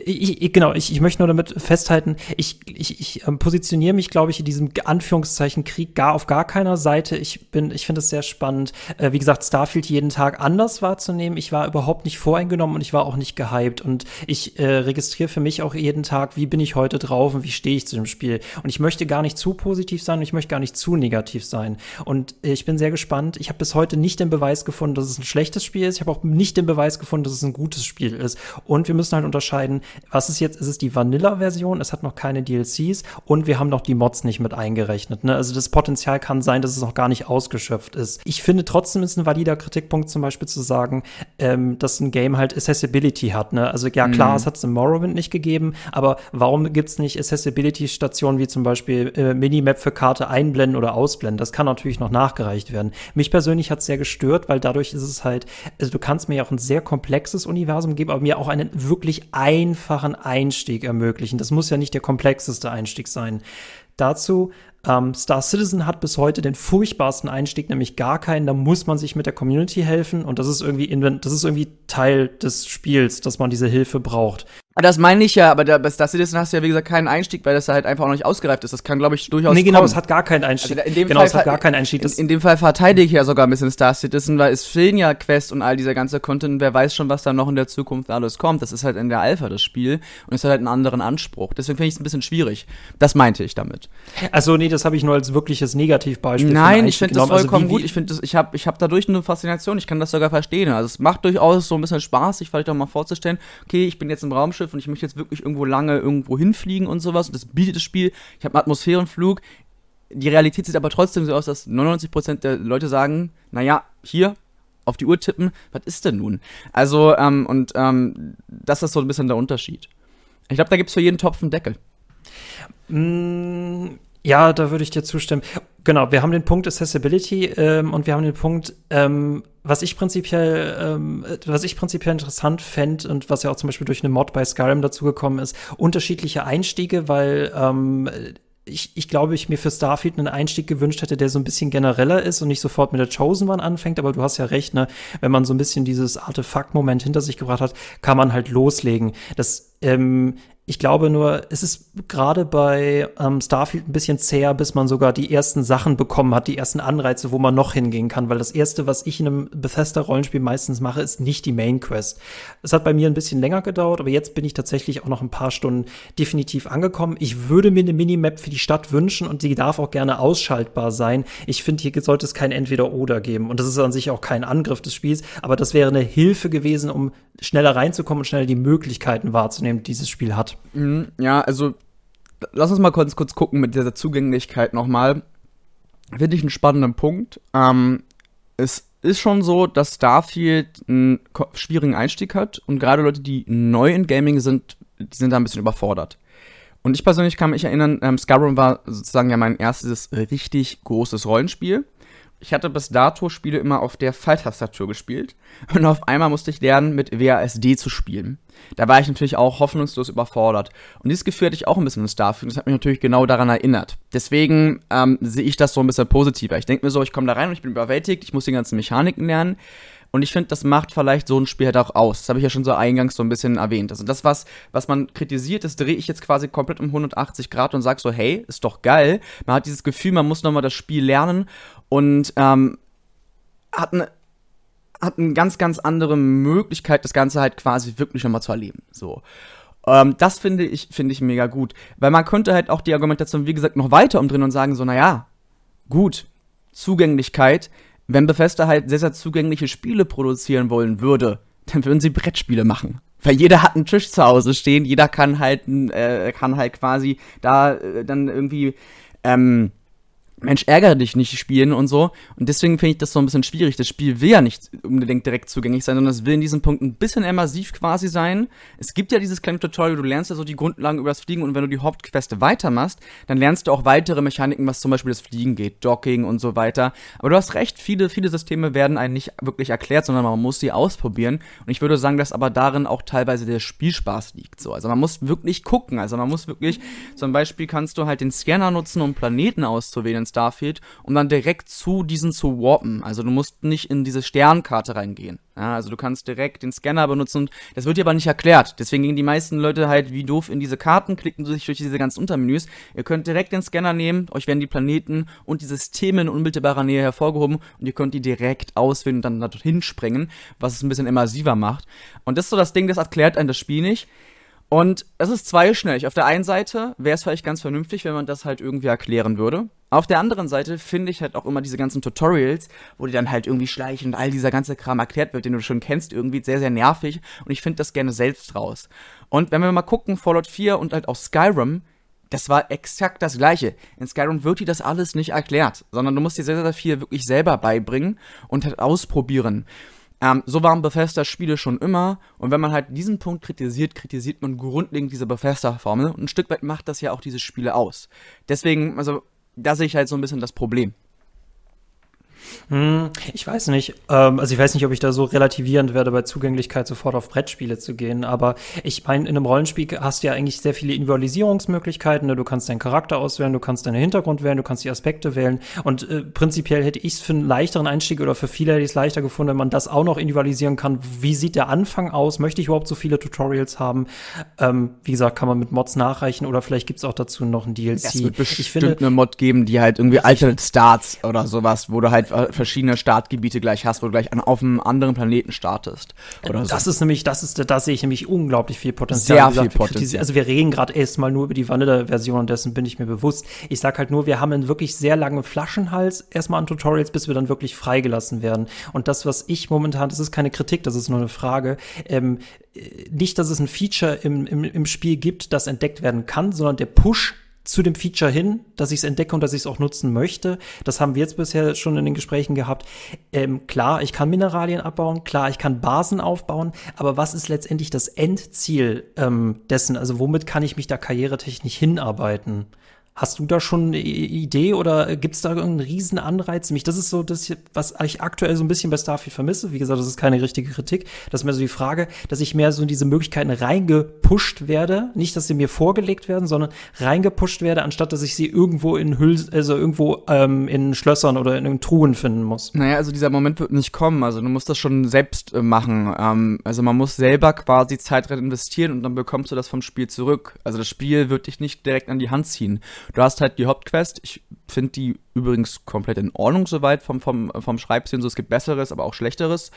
ich, ich, genau, ich, ich möchte nur damit festhalten, ich, ich, ich ähm, positioniere mich, glaube ich, in diesem Anführungszeichen Krieg gar auf gar keiner Seite. Ich bin, ich finde es sehr spannend, äh, wie gesagt, Starfield jeden Tag anders wahrzunehmen. Ich war überhaupt nicht voreingenommen und ich war auch nicht gehypt. Und ich äh, registriere für mich auch jeden Tag, wie bin ich heute drauf und wie stehe ich zu dem Spiel. Und ich möchte gar nicht zu positiv sein und ich möchte gar nicht zu negativ sein. Und äh, ich bin sehr gespannt. Ich habe bis heute nicht den Beweis gefunden, dass es ein schlechtes Spiel ist. Ich habe auch nicht den Beweis gefunden, dass es ein gutes Spiel ist. Und wir müssen halt unterscheiden, was ist jetzt, ist es die Vanille Vanilla-Version, es hat noch keine DLCs und wir haben noch die Mods nicht mit eingerechnet. Ne? Also das Potenzial kann sein, dass es noch gar nicht ausgeschöpft ist. Ich finde trotzdem ist ein valider Kritikpunkt zum Beispiel zu sagen, ähm, dass ein Game halt Accessibility hat. Ne? Also ja klar, mhm. es hat es im Morrowind nicht gegeben, aber warum gibt es nicht Accessibility-Stationen wie zum Beispiel äh, Minimap für Karte einblenden oder ausblenden? Das kann natürlich noch nachgereicht werden. Mich persönlich hat es sehr gestört, weil dadurch ist es halt, also du kannst mir ja auch ein sehr komplexes Universum geben, aber mir auch einen wirklich einfachen Einstieg ermöglichen ermöglichen. Das muss ja nicht der komplexeste Einstieg sein. Dazu ähm, Star Citizen hat bis heute den furchtbarsten Einstieg, nämlich gar keinen. Da muss man sich mit der Community helfen und das ist irgendwie, das ist irgendwie Teil des Spiels, dass man diese Hilfe braucht. Das meine ich ja, aber da, bei Star Citizen hast du ja, wie gesagt, keinen Einstieg, weil das halt einfach auch noch nicht ausgereift ist. Das kann, glaube ich, durchaus. Nee, genau, kommen. es hat gar keinen Einstieg. Also in dem genau, Fall es hat gar keinen Einstieg. In, in, dem Fall verteidige ich ja sogar ein bisschen Star Citizen, weil es fehlen ja Quests und all dieser ganze Content. Wer weiß schon, was da noch in der Zukunft alles kommt. Das ist halt in der Alpha das Spiel und es hat halt einen anderen Anspruch. Deswegen finde ich es ein bisschen schwierig. Das meinte ich damit. Also, nee, das habe ich nur als wirkliches Negativbeispiel. Nein, ich finde das vollkommen also, gut. Ich finde ich habe ich hab dadurch eine Faszination. Ich kann das sogar verstehen. Also, es macht durchaus so ein bisschen Spaß, sich vielleicht auch mal vorzustellen, okay, ich bin jetzt im Raumschiff und ich möchte jetzt wirklich irgendwo lange irgendwo hinfliegen und sowas. das bietet das Spiel. Ich habe einen Atmosphärenflug. Die Realität sieht aber trotzdem so aus, dass 99% der Leute sagen, naja, hier, auf die Uhr tippen, was ist denn nun? Also, ähm, und ähm, das ist so ein bisschen der Unterschied. Ich glaube, da gibt es für jeden Topf einen Deckel. Mm, ja, da würde ich dir zustimmen. Genau, wir haben den Punkt Accessibility ähm, und wir haben den Punkt, ähm, was ich prinzipiell, ähm, was ich prinzipiell interessant fände und was ja auch zum Beispiel durch eine Mod bei Skyrim dazugekommen ist, unterschiedliche Einstiege, weil ähm, ich, ich glaube, ich mir für Starfield einen Einstieg gewünscht hätte, der so ein bisschen genereller ist und nicht sofort mit der Chosen One anfängt. Aber du hast ja recht, ne? Wenn man so ein bisschen dieses Artefakt-Moment hinter sich gebracht hat, kann man halt loslegen. Das ähm, ich glaube nur, es ist gerade bei ähm, Starfield ein bisschen zäher, bis man sogar die ersten Sachen bekommen hat, die ersten Anreize, wo man noch hingehen kann. Weil das erste, was ich in einem Bethesda-Rollenspiel meistens mache, ist nicht die Main Quest. Es hat bei mir ein bisschen länger gedauert, aber jetzt bin ich tatsächlich auch noch ein paar Stunden definitiv angekommen. Ich würde mir eine Minimap für die Stadt wünschen und die darf auch gerne ausschaltbar sein. Ich finde, hier sollte es kein Entweder-Oder geben. Und das ist an sich auch kein Angriff des Spiels, aber das wäre eine Hilfe gewesen, um schneller reinzukommen und schneller die Möglichkeiten wahrzunehmen, die dieses Spiel hat. Mhm, ja, also lass uns mal kurz, kurz gucken mit dieser Zugänglichkeit nochmal. Finde ich einen spannenden Punkt. Ähm, es ist schon so, dass Starfield einen schwierigen Einstieg hat und gerade Leute, die neu in Gaming sind, die sind da ein bisschen überfordert. Und ich persönlich kann mich erinnern, ähm, Skyrim war sozusagen ja mein erstes richtig großes Rollenspiel. Ich hatte bis dato Spiele immer auf der Pfeiltastatur gespielt und auf einmal musste ich lernen, mit WASD zu spielen. Da war ich natürlich auch hoffnungslos überfordert. Und dieses Gefühl hatte ich auch ein bisschen Starfield. Das hat mich natürlich genau daran erinnert. Deswegen ähm, sehe ich das so ein bisschen positiver. Ich denke mir so, ich komme da rein und ich bin überwältigt, ich muss die ganzen Mechaniken lernen. Und ich finde, das macht vielleicht so ein Spiel halt auch aus. Das habe ich ja schon so eingangs so ein bisschen erwähnt. Also das, was, was man kritisiert, das drehe ich jetzt quasi komplett um 180 Grad und sage so, hey, ist doch geil. Man hat dieses Gefühl, man muss nochmal das Spiel lernen und ähm, hat eine hat eine ganz, ganz andere Möglichkeit, das Ganze halt quasi wirklich nochmal zu erleben. So. Ähm, das finde ich, finde ich mega gut. Weil man könnte halt auch die Argumentation, wie gesagt, noch weiter umdrehen und sagen, so, naja, gut, Zugänglichkeit, wenn Bethesda halt sehr, sehr zugängliche Spiele produzieren wollen würde, dann würden sie Brettspiele machen. Weil jeder hat einen Tisch zu Hause stehen, jeder kann halt, äh, kann halt quasi da äh, dann irgendwie ähm, Mensch, ärgere dich nicht spielen und so. Und deswegen finde ich das so ein bisschen schwierig. Das Spiel will ja nicht unbedingt direkt zugänglich sein, sondern es will in diesem Punkt ein bisschen immersiv quasi sein. Es gibt ja dieses kleine Tutorial, du lernst ja so die Grundlagen über das Fliegen und wenn du die Hauptqueste weitermachst, dann lernst du auch weitere Mechaniken, was zum Beispiel das Fliegen geht, Docking und so weiter. Aber du hast recht, viele, viele Systeme werden einem nicht wirklich erklärt, sondern man muss sie ausprobieren. Und ich würde sagen, dass aber darin auch teilweise der Spielspaß liegt. So. Also man muss wirklich gucken. Also man muss wirklich, zum Beispiel kannst du halt den Scanner nutzen, um Planeten auszuwählen Starfield, um dann direkt zu diesen zu warpen. Also du musst nicht in diese Sternkarte reingehen. Ja, also du kannst direkt den Scanner benutzen. Das wird dir aber nicht erklärt. Deswegen gehen die meisten Leute halt wie doof in diese Karten, klicken sich durch diese ganzen Untermenüs. Ihr könnt direkt den Scanner nehmen, euch werden die Planeten und die Systeme in unmittelbarer Nähe hervorgehoben und ihr könnt die direkt auswählen und dann dorthin springen, was es ein bisschen immersiver macht. Und das ist so das Ding, das erklärt einem das Spiel nicht. Und es ist zweischnellig. Auf der einen Seite wäre es vielleicht ganz vernünftig, wenn man das halt irgendwie erklären würde. Auf der anderen Seite finde ich halt auch immer diese ganzen Tutorials, wo die dann halt irgendwie schleichen und all dieser ganze Kram erklärt wird, den du schon kennst, irgendwie sehr, sehr nervig. Und ich finde das gerne selbst raus. Und wenn wir mal gucken, Fallout 4 und halt auch Skyrim, das war exakt das gleiche. In Skyrim wird dir das alles nicht erklärt, sondern du musst dir sehr, sehr viel wirklich selber beibringen und halt ausprobieren. Ähm, so waren Bethesda-Spiele schon immer. Und wenn man halt diesen Punkt kritisiert, kritisiert man grundlegend diese Bethesda-Formel. Und ein Stück weit macht das ja auch diese Spiele aus. Deswegen, also, da sehe ich halt so ein bisschen das Problem. Hm, ich weiß nicht. Ähm, also ich weiß nicht, ob ich da so relativierend werde, bei Zugänglichkeit sofort auf Brettspiele zu gehen. Aber ich meine, in einem Rollenspiel hast du ja eigentlich sehr viele Individualisierungsmöglichkeiten. Ne? Du kannst deinen Charakter auswählen, du kannst deinen Hintergrund wählen, du kannst die Aspekte wählen. Und äh, prinzipiell hätte ich es für einen leichteren Einstieg oder für viele hätte ich es leichter gefunden, wenn man das auch noch individualisieren kann. Wie sieht der Anfang aus? Möchte ich überhaupt so viele Tutorials haben? Ähm, wie gesagt, kann man mit Mods nachreichen oder vielleicht gibt es auch dazu noch ein DLC. Es wird bestimmt ich finde, eine Mod geben, die halt irgendwie Alternate Starts oder sowas, wo du halt verschiedene Startgebiete gleich hast, wo du gleich an, auf einem anderen Planeten startest. Oder das so. ist nämlich, das ist, da sehe ich nämlich unglaublich viel Potenzial. Sehr viel Potenzial. Also wir reden gerade erstmal nur über die Vanilla-Version und dessen bin ich mir bewusst. Ich sag halt nur, wir haben einen wirklich sehr langen Flaschenhals erstmal an Tutorials, bis wir dann wirklich freigelassen werden. Und das, was ich momentan, das ist keine Kritik, das ist nur eine Frage, ähm, nicht, dass es ein Feature im, im, im Spiel gibt, das entdeckt werden kann, sondern der Push zu dem Feature hin, dass ich es entdecke und dass ich es auch nutzen möchte. Das haben wir jetzt bisher schon in den Gesprächen gehabt. Ähm, klar, ich kann Mineralien abbauen, klar, ich kann Basen aufbauen, aber was ist letztendlich das Endziel ähm, dessen? Also womit kann ich mich da karrieretechnisch hinarbeiten? Hast du da schon eine Idee oder gibt es da irgendeinen riesen Anreiz? Mich, das ist so das, was ich aktuell so ein bisschen bei Starfield vermisse. Wie gesagt, das ist keine richtige Kritik. Das ist mir so die Frage, dass ich mehr so in diese Möglichkeiten reingepusht werde. Nicht, dass sie mir vorgelegt werden, sondern reingepusht werde, anstatt dass ich sie irgendwo in Hüll, also irgendwo ähm, in Schlössern oder in Truhen finden muss. Naja, also dieser Moment wird nicht kommen. Also du musst das schon selbst äh, machen. Ähm, also man muss selber quasi Zeit rein investieren und dann bekommst du das vom Spiel zurück. Also das Spiel wird dich nicht direkt an die Hand ziehen. Du hast halt die Hauptquest. Ich finde die übrigens komplett in Ordnung soweit vom, vom, vom Schreibsinn. So, es gibt Besseres, aber auch Schlechteres.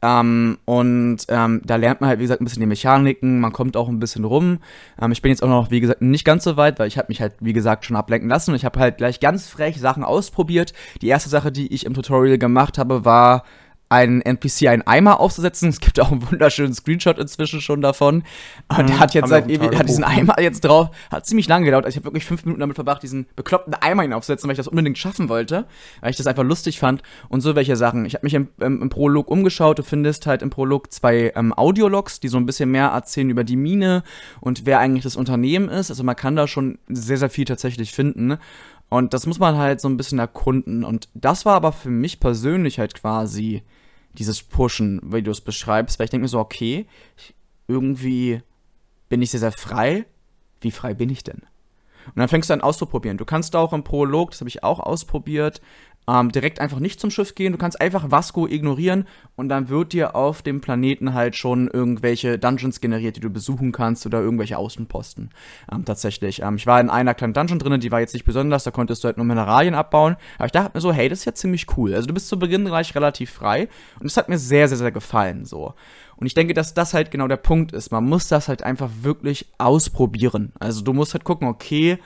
Ähm, und ähm, da lernt man halt, wie gesagt, ein bisschen die Mechaniken, man kommt auch ein bisschen rum. Ähm, ich bin jetzt auch noch, wie gesagt, nicht ganz so weit, weil ich habe mich halt, wie gesagt, schon ablenken lassen. Und ich habe halt gleich ganz frech Sachen ausprobiert. Die erste Sache, die ich im Tutorial gemacht habe, war einen NPC einen Eimer aufzusetzen. Es gibt auch einen wunderschönen Screenshot inzwischen schon davon. Und mhm, hat jetzt seit ewig, hat diesen Eimer jetzt drauf, hat ziemlich lange gedauert. Also ich habe wirklich fünf Minuten damit verbracht, diesen bekloppten Eimer hinaufzusetzen, weil ich das unbedingt schaffen wollte, weil ich das einfach lustig fand und so welche Sachen. Ich habe mich im, im, im, Prolog umgeschaut. Du findest halt im Prolog zwei ähm, Audiologs, die so ein bisschen mehr erzählen über die Mine und wer eigentlich das Unternehmen ist. Also man kann da schon sehr, sehr viel tatsächlich finden. Und das muss man halt so ein bisschen erkunden. Und das war aber für mich persönlich halt quasi dieses Pushen, wie du es beschreibst, weil ich denke mir so, okay, irgendwie bin ich sehr, sehr frei. Wie frei bin ich denn? Und dann fängst du an auszuprobieren. Du kannst auch im Prolog, das habe ich auch ausprobiert, ähm, direkt einfach nicht zum Schiff gehen. Du kannst einfach Vasco ignorieren und dann wird dir auf dem Planeten halt schon irgendwelche Dungeons generiert, die du besuchen kannst oder irgendwelche Außenposten. Ähm, tatsächlich. Ähm, ich war in einer kleinen Dungeon drin, die war jetzt nicht besonders, da konntest du halt nur Mineralien abbauen. Aber ich dachte mir so, hey, das ist ja ziemlich cool. Also du bist zu Beginn gleich relativ frei und das hat mir sehr, sehr, sehr gefallen. So. Und ich denke, dass das halt genau der Punkt ist. Man muss das halt einfach wirklich ausprobieren. Also du musst halt gucken, okay,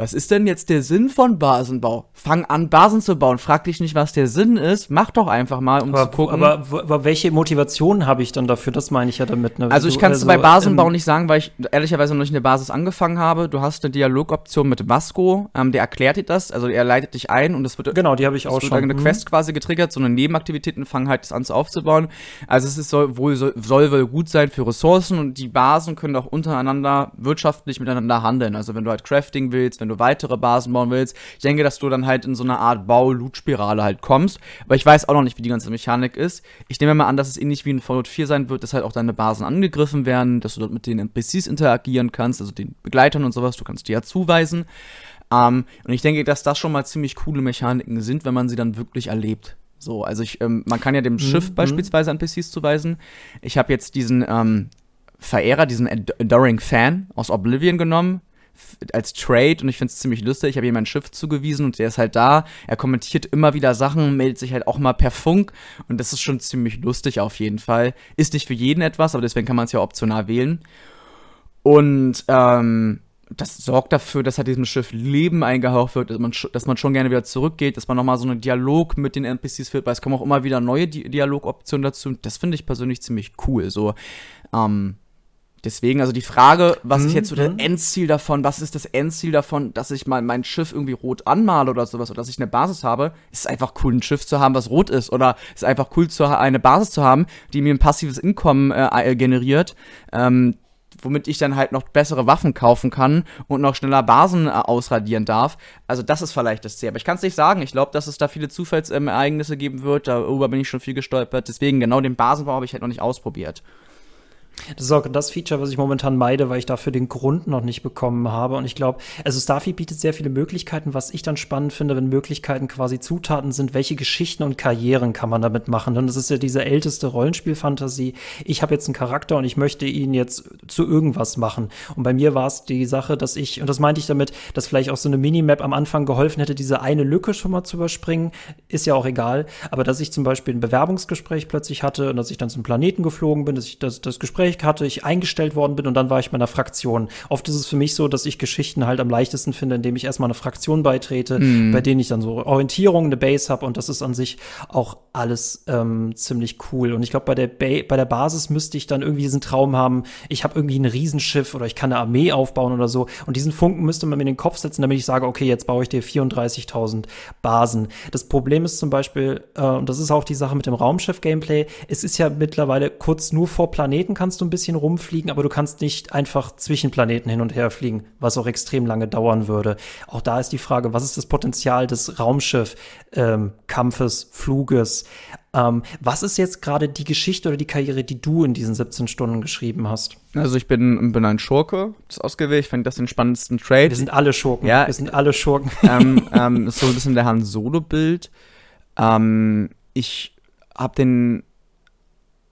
was ist denn jetzt der Sinn von Basenbau? Fang an, Basen zu bauen. Frag dich nicht, was der Sinn ist. Mach doch einfach mal, um aber, zu gucken. Aber, aber, welche Motivation habe ich dann dafür? Das meine ich ja damit. Ne? Also ich kann es also, bei Basenbau ähm, nicht sagen, weil ich ehrlicherweise noch nicht in der Basis angefangen habe. Du hast eine Dialogoption mit Vasco, ähm, der erklärt dir das, also er leitet dich ein und es wird genau, die habe ich auch schon. eine mhm. Quest quasi getriggert, so eine Nebenaktivitäten fangen halt das an zu aufzubauen. Also es ist soll wohl soll, soll wohl gut sein für Ressourcen und die Basen können auch untereinander wirtschaftlich miteinander handeln. Also wenn du halt Crafting willst, wenn du weitere Basen bauen willst. Ich denke, dass du dann halt in so eine Art Bau-Loot-Spirale halt kommst. Aber ich weiß auch noch nicht, wie die ganze Mechanik ist. Ich nehme mal an, dass es ähnlich wie in Fallout 4 sein wird, dass halt auch deine Basen angegriffen werden, dass du dort mit den NPCs interagieren kannst, also den Begleitern und sowas. Du kannst die ja zuweisen. Ähm, und ich denke, dass das schon mal ziemlich coole Mechaniken sind, wenn man sie dann wirklich erlebt. So, also ich, ähm, man kann ja dem mhm. Schiff beispielsweise NPCs zuweisen. Ich habe jetzt diesen ähm, Verehrer, diesen Adoring Fan aus Oblivion genommen als Trade und ich finde es ziemlich lustig. Ich habe ihm mein Schiff zugewiesen und der ist halt da. Er kommentiert immer wieder Sachen, meldet sich halt auch mal per Funk und das ist schon ziemlich lustig auf jeden Fall. Ist nicht für jeden etwas, aber deswegen kann man es ja optional wählen. Und ähm, das sorgt dafür, dass halt diesem Schiff Leben eingehaucht wird, dass man, dass man schon gerne wieder zurückgeht, dass man nochmal so einen Dialog mit den NPCs führt, weil es kommen auch immer wieder neue Di Dialogoptionen dazu. Das finde ich persönlich ziemlich cool. So, ähm, Deswegen, also die Frage, was mhm. ist jetzt so das mhm. Endziel davon, was ist das Endziel davon, dass ich mal mein Schiff irgendwie rot anmale oder sowas, oder dass ich eine Basis habe, ist einfach cool, ein Schiff zu haben, was rot ist, oder ist einfach cool, zu, eine Basis zu haben, die mir ein passives Einkommen äh, generiert, ähm, womit ich dann halt noch bessere Waffen kaufen kann und noch schneller Basen äh, ausradieren darf. Also das ist vielleicht das Ziel. Aber ich kann es nicht sagen. Ich glaube, dass es da viele Zufallsereignisse geben wird. Darüber bin ich schon viel gestolpert. Deswegen genau den Basenbau habe ich halt noch nicht ausprobiert. Das ist auch das Feature, was ich momentan meide, weil ich dafür den Grund noch nicht bekommen habe. Und ich glaube, also Starfield bietet sehr viele Möglichkeiten, was ich dann spannend finde, wenn Möglichkeiten quasi Zutaten sind, welche Geschichten und Karrieren kann man damit machen. Und das ist ja diese älteste Rollenspielfantasie. Ich habe jetzt einen Charakter und ich möchte ihn jetzt zu irgendwas machen. Und bei mir war es die Sache, dass ich, und das meinte ich damit, dass vielleicht auch so eine Minimap am Anfang geholfen hätte, diese eine Lücke schon mal zu überspringen. Ist ja auch egal. Aber dass ich zum Beispiel ein Bewerbungsgespräch plötzlich hatte und dass ich dann zum Planeten geflogen bin, dass ich das, das Gespräch Gespräch hatte, ich eingestellt worden bin und dann war ich meiner Fraktion. Oft ist es für mich so, dass ich Geschichten halt am leichtesten finde, indem ich erstmal eine Fraktion beitrete, mhm. bei denen ich dann so Orientierung, eine Base habe und das ist an sich auch alles ähm, ziemlich cool. Und ich glaube, bei der ba bei der Basis müsste ich dann irgendwie diesen Traum haben, ich habe irgendwie ein Riesenschiff oder ich kann eine Armee aufbauen oder so. Und diesen Funken müsste man mir in den Kopf setzen, damit ich sage, okay, jetzt baue ich dir 34.000 Basen. Das Problem ist zum Beispiel, äh, und das ist auch die Sache mit dem Raumschiff-Gameplay, es ist ja mittlerweile kurz nur vor Planeten kannst du ein bisschen rumfliegen, aber du kannst nicht einfach zwischen Planeten hin und her fliegen, was auch extrem lange dauern würde. Auch da ist die Frage, was ist das Potenzial des Raumschiff-Kampfes, ähm, Fluges? Ähm, was ist jetzt gerade die Geschichte oder die Karriere, die du in diesen 17 Stunden geschrieben hast? Also ich bin, bin ein Schurke, das ist ausgewählt. Ich fand das den spannendsten Trade. Wir sind alle Schurken. Ja, wir sind alle Schurken. Ähm, ähm, ist so ein bisschen der Han Solo-Bild. Ähm, ich habe den,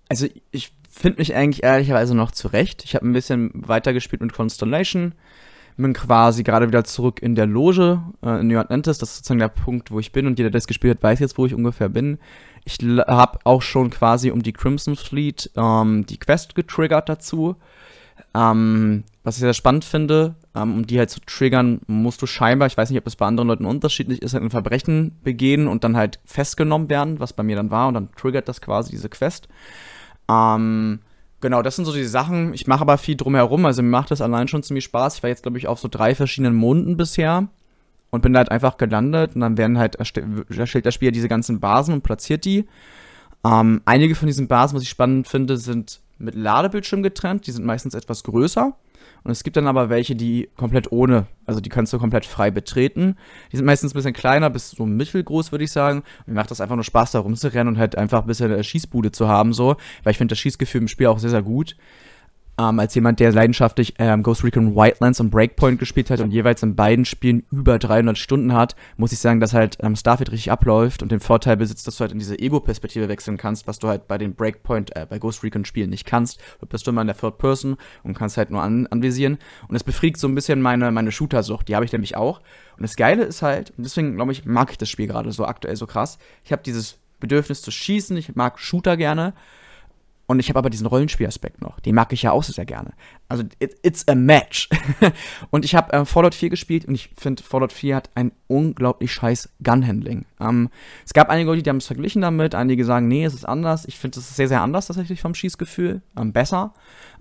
also ich finde mich eigentlich ehrlicherweise noch zurecht. Ich habe ein bisschen weitergespielt mit Constellation. Bin quasi gerade wieder zurück in der Loge äh, in New Atlantis. Das ist sozusagen der Punkt, wo ich bin. Und jeder, der das gespielt hat, weiß jetzt, wo ich ungefähr bin. Ich habe auch schon quasi um die Crimson Fleet ähm, die Quest getriggert dazu. Ähm, was ich sehr spannend finde. Ähm, um die halt zu triggern, musst du scheinbar, ich weiß nicht, ob das bei anderen Leuten unterschiedlich ist, halt ein Verbrechen begehen und dann halt festgenommen werden, was bei mir dann war, und dann triggert das quasi diese Quest. Ähm, genau, das sind so die Sachen. Ich mache aber viel drumherum, also mir macht das allein schon ziemlich Spaß. Ich war jetzt, glaube ich, auf so drei verschiedenen Monden bisher und bin da halt einfach gelandet und dann werden halt erstellt der Spieler diese ganzen Basen und platziert die. Ähm, einige von diesen Basen, was ich spannend finde, sind mit Ladebildschirm getrennt. Die sind meistens etwas größer. Und es gibt dann aber welche, die komplett ohne, also die kannst du komplett frei betreten. Die sind meistens ein bisschen kleiner, bis so mittelgroß, würde ich sagen. Und mir macht das einfach nur Spaß, da rumzurennen und halt einfach ein bisschen eine Schießbude zu haben, so. Weil ich finde das Schießgefühl im Spiel auch sehr, sehr gut ähm, als jemand, der leidenschaftlich ähm, Ghost Recon Wildlands und Breakpoint gespielt hat und jeweils in beiden Spielen über 300 Stunden hat, muss ich sagen, dass halt ähm, Starfield richtig abläuft und den Vorteil besitzt, dass du halt in diese Ego-Perspektive wechseln kannst, was du halt bei den Breakpoint, äh, bei Ghost Recon Spielen nicht kannst. Du bist immer in der Third Person und kannst halt nur an anvisieren. Und es befriedigt so ein bisschen meine, meine Shooter-Sucht. Die habe ich nämlich auch. Und das Geile ist halt, und deswegen glaube ich, mag ich das Spiel gerade so aktuell so krass. Ich habe dieses Bedürfnis zu schießen, ich mag Shooter gerne. Und ich habe aber diesen Rollenspielaspekt noch. Den mag ich ja auch sehr gerne. Also, it, it's a match. und ich habe äh, Fallout 4 gespielt und ich finde, Fallout 4 hat ein unglaublich scheiß Gunhandling. Ähm, es gab einige Leute, die haben es verglichen damit. Einige sagen, nee, es ist anders. Ich finde, es ist sehr, sehr anders tatsächlich vom Schießgefühl. Ähm, besser.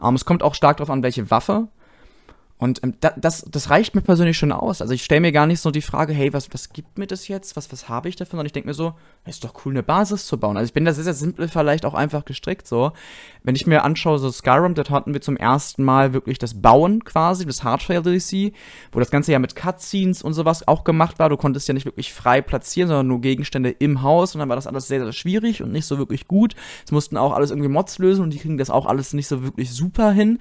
Ähm, es kommt auch stark darauf an, welche Waffe und ähm, da, das, das reicht mir persönlich schon aus. Also ich stelle mir gar nicht so die Frage, hey, was, was gibt mir das jetzt? Was, was habe ich davon? Und ich denke mir so, ist doch cool, eine Basis zu bauen. Also ich bin da sehr, sehr simpel vielleicht auch einfach gestrickt so. Wenn ich mir anschaue, so Skyrim, dort hatten wir zum ersten Mal wirklich das Bauen quasi, das Hardware DLC, wo das Ganze ja mit Cutscenes und sowas auch gemacht war. Du konntest ja nicht wirklich frei platzieren, sondern nur Gegenstände im Haus und dann war das alles sehr, sehr schwierig und nicht so wirklich gut. Es mussten auch alles irgendwie Mods lösen und die kriegen das auch alles nicht so wirklich super hin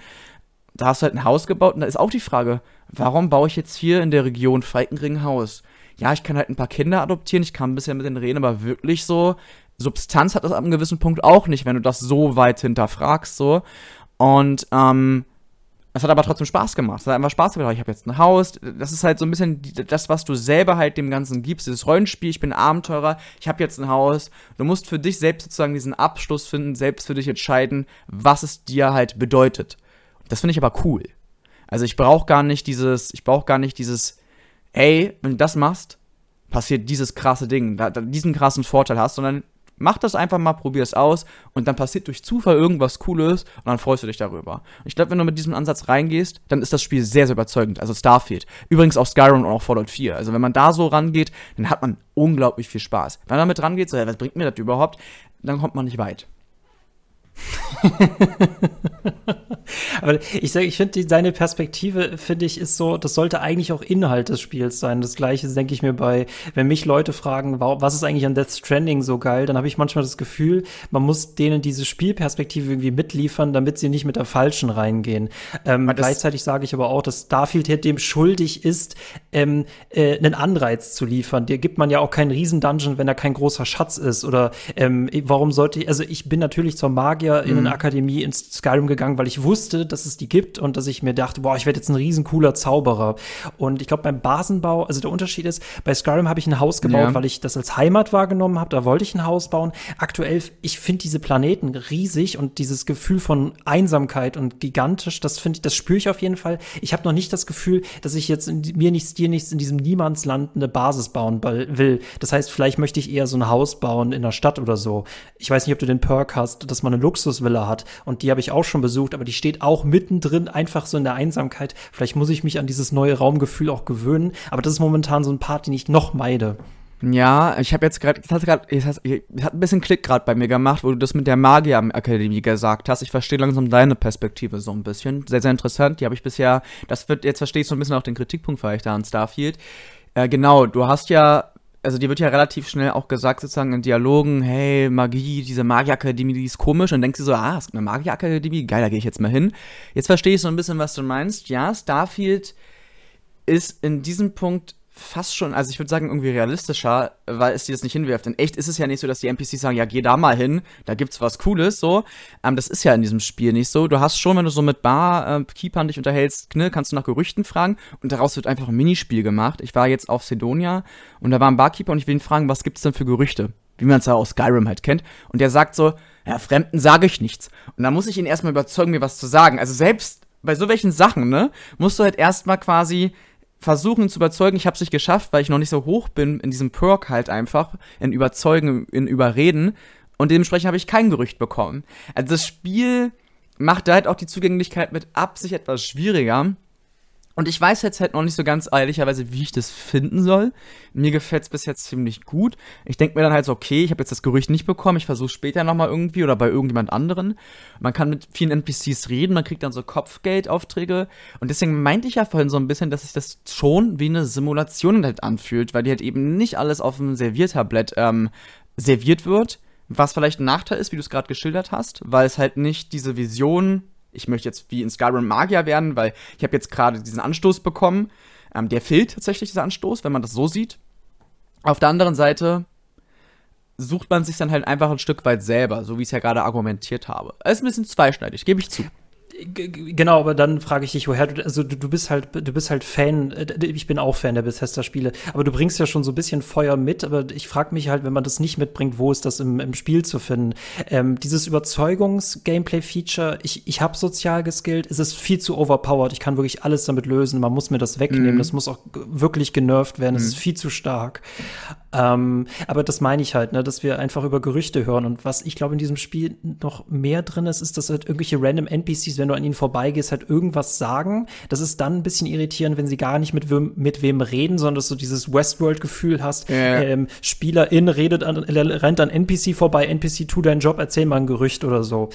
da hast du halt ein Haus gebaut und da ist auch die Frage, warum baue ich jetzt hier in der Region Falkenring ein Haus? Ja, ich kann halt ein paar Kinder adoptieren, ich kann bisher mit denen reden, aber wirklich so, Substanz hat das ab einem gewissen Punkt auch nicht, wenn du das so weit hinterfragst, so. Und, ähm, es hat aber trotzdem Spaß gemacht. Es hat einfach Spaß gemacht. Ich habe jetzt ein Haus. Das ist halt so ein bisschen das, was du selber halt dem Ganzen gibst. Dieses Rollenspiel, ich bin Abenteurer, ich habe jetzt ein Haus. Du musst für dich selbst sozusagen diesen Abschluss finden, selbst für dich entscheiden, was es dir halt bedeutet. Das finde ich aber cool. Also ich brauche gar nicht dieses, ich brauche gar nicht dieses, ey, wenn du das machst, passiert dieses krasse Ding, da, da, diesen krassen Vorteil hast, sondern mach das einfach mal, probier es aus und dann passiert durch Zufall irgendwas Cooles und dann freust du dich darüber. Und ich glaube, wenn du mit diesem Ansatz reingehst, dann ist das Spiel sehr, sehr überzeugend. Also Starfield. Übrigens auch Skyrim und auch Fallout 4. Also wenn man da so rangeht, dann hat man unglaublich viel Spaß. Wenn man damit rangeht, so, ja, was bringt mir das überhaupt, dann kommt man nicht weit. Aber ich sage, ich finde, seine Perspektive, finde ich, ist so, das sollte eigentlich auch Inhalt des Spiels sein. Das gleiche denke ich mir bei, wenn mich Leute fragen, was ist eigentlich an Death Stranding so geil, dann habe ich manchmal das Gefühl, man muss denen diese Spielperspektive irgendwie mitliefern, damit sie nicht mit der falschen reingehen. Ähm, gleichzeitig sage ich aber auch, dass Starfield hier dem schuldig ist, ähm, äh, einen Anreiz zu liefern. Dir gibt man ja auch keinen Riesen-Dungeon, wenn da kein großer Schatz ist. Oder ähm, warum sollte ich, also ich bin natürlich zur Magier in mhm. eine Akademie ins Skyrim gegangen, weil ich wusste, dass es die gibt und dass ich mir dachte, boah, ich werde jetzt ein riesen cooler Zauberer. Und ich glaube, beim Basenbau, also der Unterschied ist, bei Skyrim habe ich ein Haus gebaut, ja. weil ich das als Heimat wahrgenommen habe. Da wollte ich ein Haus bauen. Aktuell, ich finde diese Planeten riesig und dieses Gefühl von Einsamkeit und gigantisch, das finde ich, das spüre ich auf jeden Fall. Ich habe noch nicht das Gefühl, dass ich jetzt in, mir nichts, dir nichts in diesem Niemandsland eine Basis bauen will. Das heißt, vielleicht möchte ich eher so ein Haus bauen in der Stadt oder so. Ich weiß nicht, ob du den Perk hast, dass man eine Luxusvilla hat. Und die habe ich auch schon besucht, aber die steht auch mittendrin, einfach so in der Einsamkeit. Vielleicht muss ich mich an dieses neue Raumgefühl auch gewöhnen. Aber das ist momentan so ein Part, den ich noch meide. Ja, ich habe jetzt gerade, es hat gerade, es hat, hat ein bisschen Klick gerade bei mir gemacht, wo du das mit der Magier-Akademie gesagt hast. Ich verstehe langsam deine Perspektive so ein bisschen. Sehr, sehr interessant. Die habe ich bisher, das wird, jetzt verstehe ich so ein bisschen auch den Kritikpunkt vielleicht da an Starfield. Äh, genau, du hast ja also dir wird ja relativ schnell auch gesagt, sozusagen in Dialogen, hey, Magie, diese Magierakademie, die ist komisch. Und denkst du so, ah, es gibt eine Magierakademie, geil, da gehe ich jetzt mal hin. Jetzt verstehe ich so ein bisschen, was du meinst. Ja, Starfield ist in diesem Punkt fast schon, also ich würde sagen, irgendwie realistischer, weil es dir das nicht hinwirft. In echt ist es ja nicht so, dass die NPCs sagen, ja, geh da mal hin, da gibt's was Cooles, so. Ähm, das ist ja in diesem Spiel nicht so. Du hast schon, wenn du so mit Barkeepern äh, dich unterhältst, ne, kannst du nach Gerüchten fragen und daraus wird einfach ein Minispiel gemacht. Ich war jetzt auf Sedonia und da war ein Barkeeper und ich will ihn fragen, was gibt's denn für Gerüchte? Wie man es ja aus Skyrim halt kennt. Und der sagt so, ja, Fremden sage ich nichts. Und da muss ich ihn erstmal überzeugen, mir was zu sagen. Also selbst bei so welchen Sachen, ne, musst du halt erstmal quasi versuchen zu überzeugen, ich habe es nicht geschafft, weil ich noch nicht so hoch bin in diesem Perk halt einfach, in Überzeugen, in Überreden. Und dementsprechend habe ich kein Gerücht bekommen. Also das Spiel macht da halt auch die Zugänglichkeit mit Absicht etwas schwieriger. Und ich weiß jetzt halt noch nicht so ganz ehrlicherweise, wie ich das finden soll. Mir gefällt es bis jetzt ziemlich gut. Ich denke mir dann halt so, okay, ich habe jetzt das Gerücht nicht bekommen, ich versuche später nochmal irgendwie oder bei irgendjemand anderen. Man kann mit vielen NPCs reden, man kriegt dann so Kopfgeldaufträge. Und deswegen meinte ich ja vorhin so ein bisschen, dass sich das schon wie eine Simulation halt anfühlt, weil die halt eben nicht alles auf dem Serviertablett ähm, serviert wird. Was vielleicht ein Nachteil ist, wie du es gerade geschildert hast, weil es halt nicht diese Vision ich möchte jetzt wie in Skyrim Magier werden, weil ich habe jetzt gerade diesen Anstoß bekommen. Ähm, der fehlt tatsächlich, dieser Anstoß, wenn man das so sieht. Auf der anderen Seite sucht man sich dann halt einfach ein Stück weit selber, so wie ich es ja gerade argumentiert habe. Es ist ein bisschen zweischneidig, gebe ich zu. Genau, aber dann frage ich dich, woher du, also du, du, bist halt, du bist halt Fan, äh, ich bin auch Fan der Bethesda-Spiele, aber du bringst ja schon so ein bisschen Feuer mit, aber ich frage mich halt, wenn man das nicht mitbringt, wo ist das im, im Spiel zu finden? Ähm, dieses Überzeugungs-Gameplay-Feature, ich, ich habe sozial geskillt, es ist viel zu overpowered, ich kann wirklich alles damit lösen, man muss mir das wegnehmen, mhm. das muss auch wirklich genervt werden, es mhm. ist viel zu stark. Ähm, aber das meine ich halt, ne, dass wir einfach über Gerüchte hören. Und was ich glaube in diesem Spiel noch mehr drin ist, ist, dass halt irgendwelche random NPCs, wenn du an ihnen vorbeigehst, halt irgendwas sagen. Das ist dann ein bisschen irritierend, wenn sie gar nicht mit wem, mit wem reden, sondern dass du dieses Westworld-Gefühl hast. Ja. Ähm, Spielerin redet an, rennt an NPC vorbei, NPC tu deinen Job, erzähl mal ein Gerücht oder so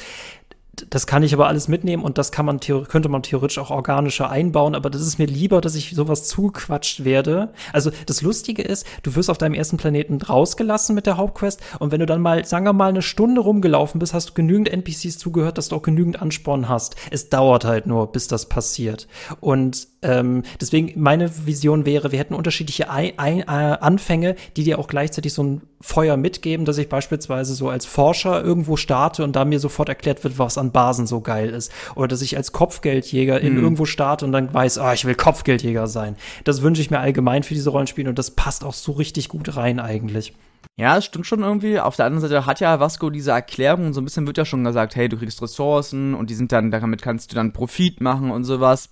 das kann ich aber alles mitnehmen und das kann man könnte man theoretisch auch organischer einbauen, aber das ist mir lieber, dass ich sowas zugequatscht werde. Also das Lustige ist, du wirst auf deinem ersten Planeten rausgelassen mit der Hauptquest und wenn du dann mal, sagen wir mal, eine Stunde rumgelaufen bist, hast du genügend NPCs zugehört, dass du auch genügend Ansporn hast. Es dauert halt nur, bis das passiert. Und ähm, deswegen meine Vision wäre, wir hätten unterschiedliche Ein Ein äh, Anfänge, die dir auch gleichzeitig so ein Feuer mitgeben, dass ich beispielsweise so als Forscher irgendwo starte und da mir sofort erklärt wird, was an Basen so geil ist. Oder dass ich als Kopfgeldjäger in mhm. irgendwo starte und dann weiß, ah, ich will Kopfgeldjäger sein. Das wünsche ich mir allgemein für diese Rollenspiele und das passt auch so richtig gut rein eigentlich. Ja, es stimmt schon irgendwie. Auf der anderen Seite hat ja Vasco diese Erklärung und so ein bisschen wird ja schon gesagt, hey, du kriegst Ressourcen und die sind dann, damit kannst du dann Profit machen und sowas.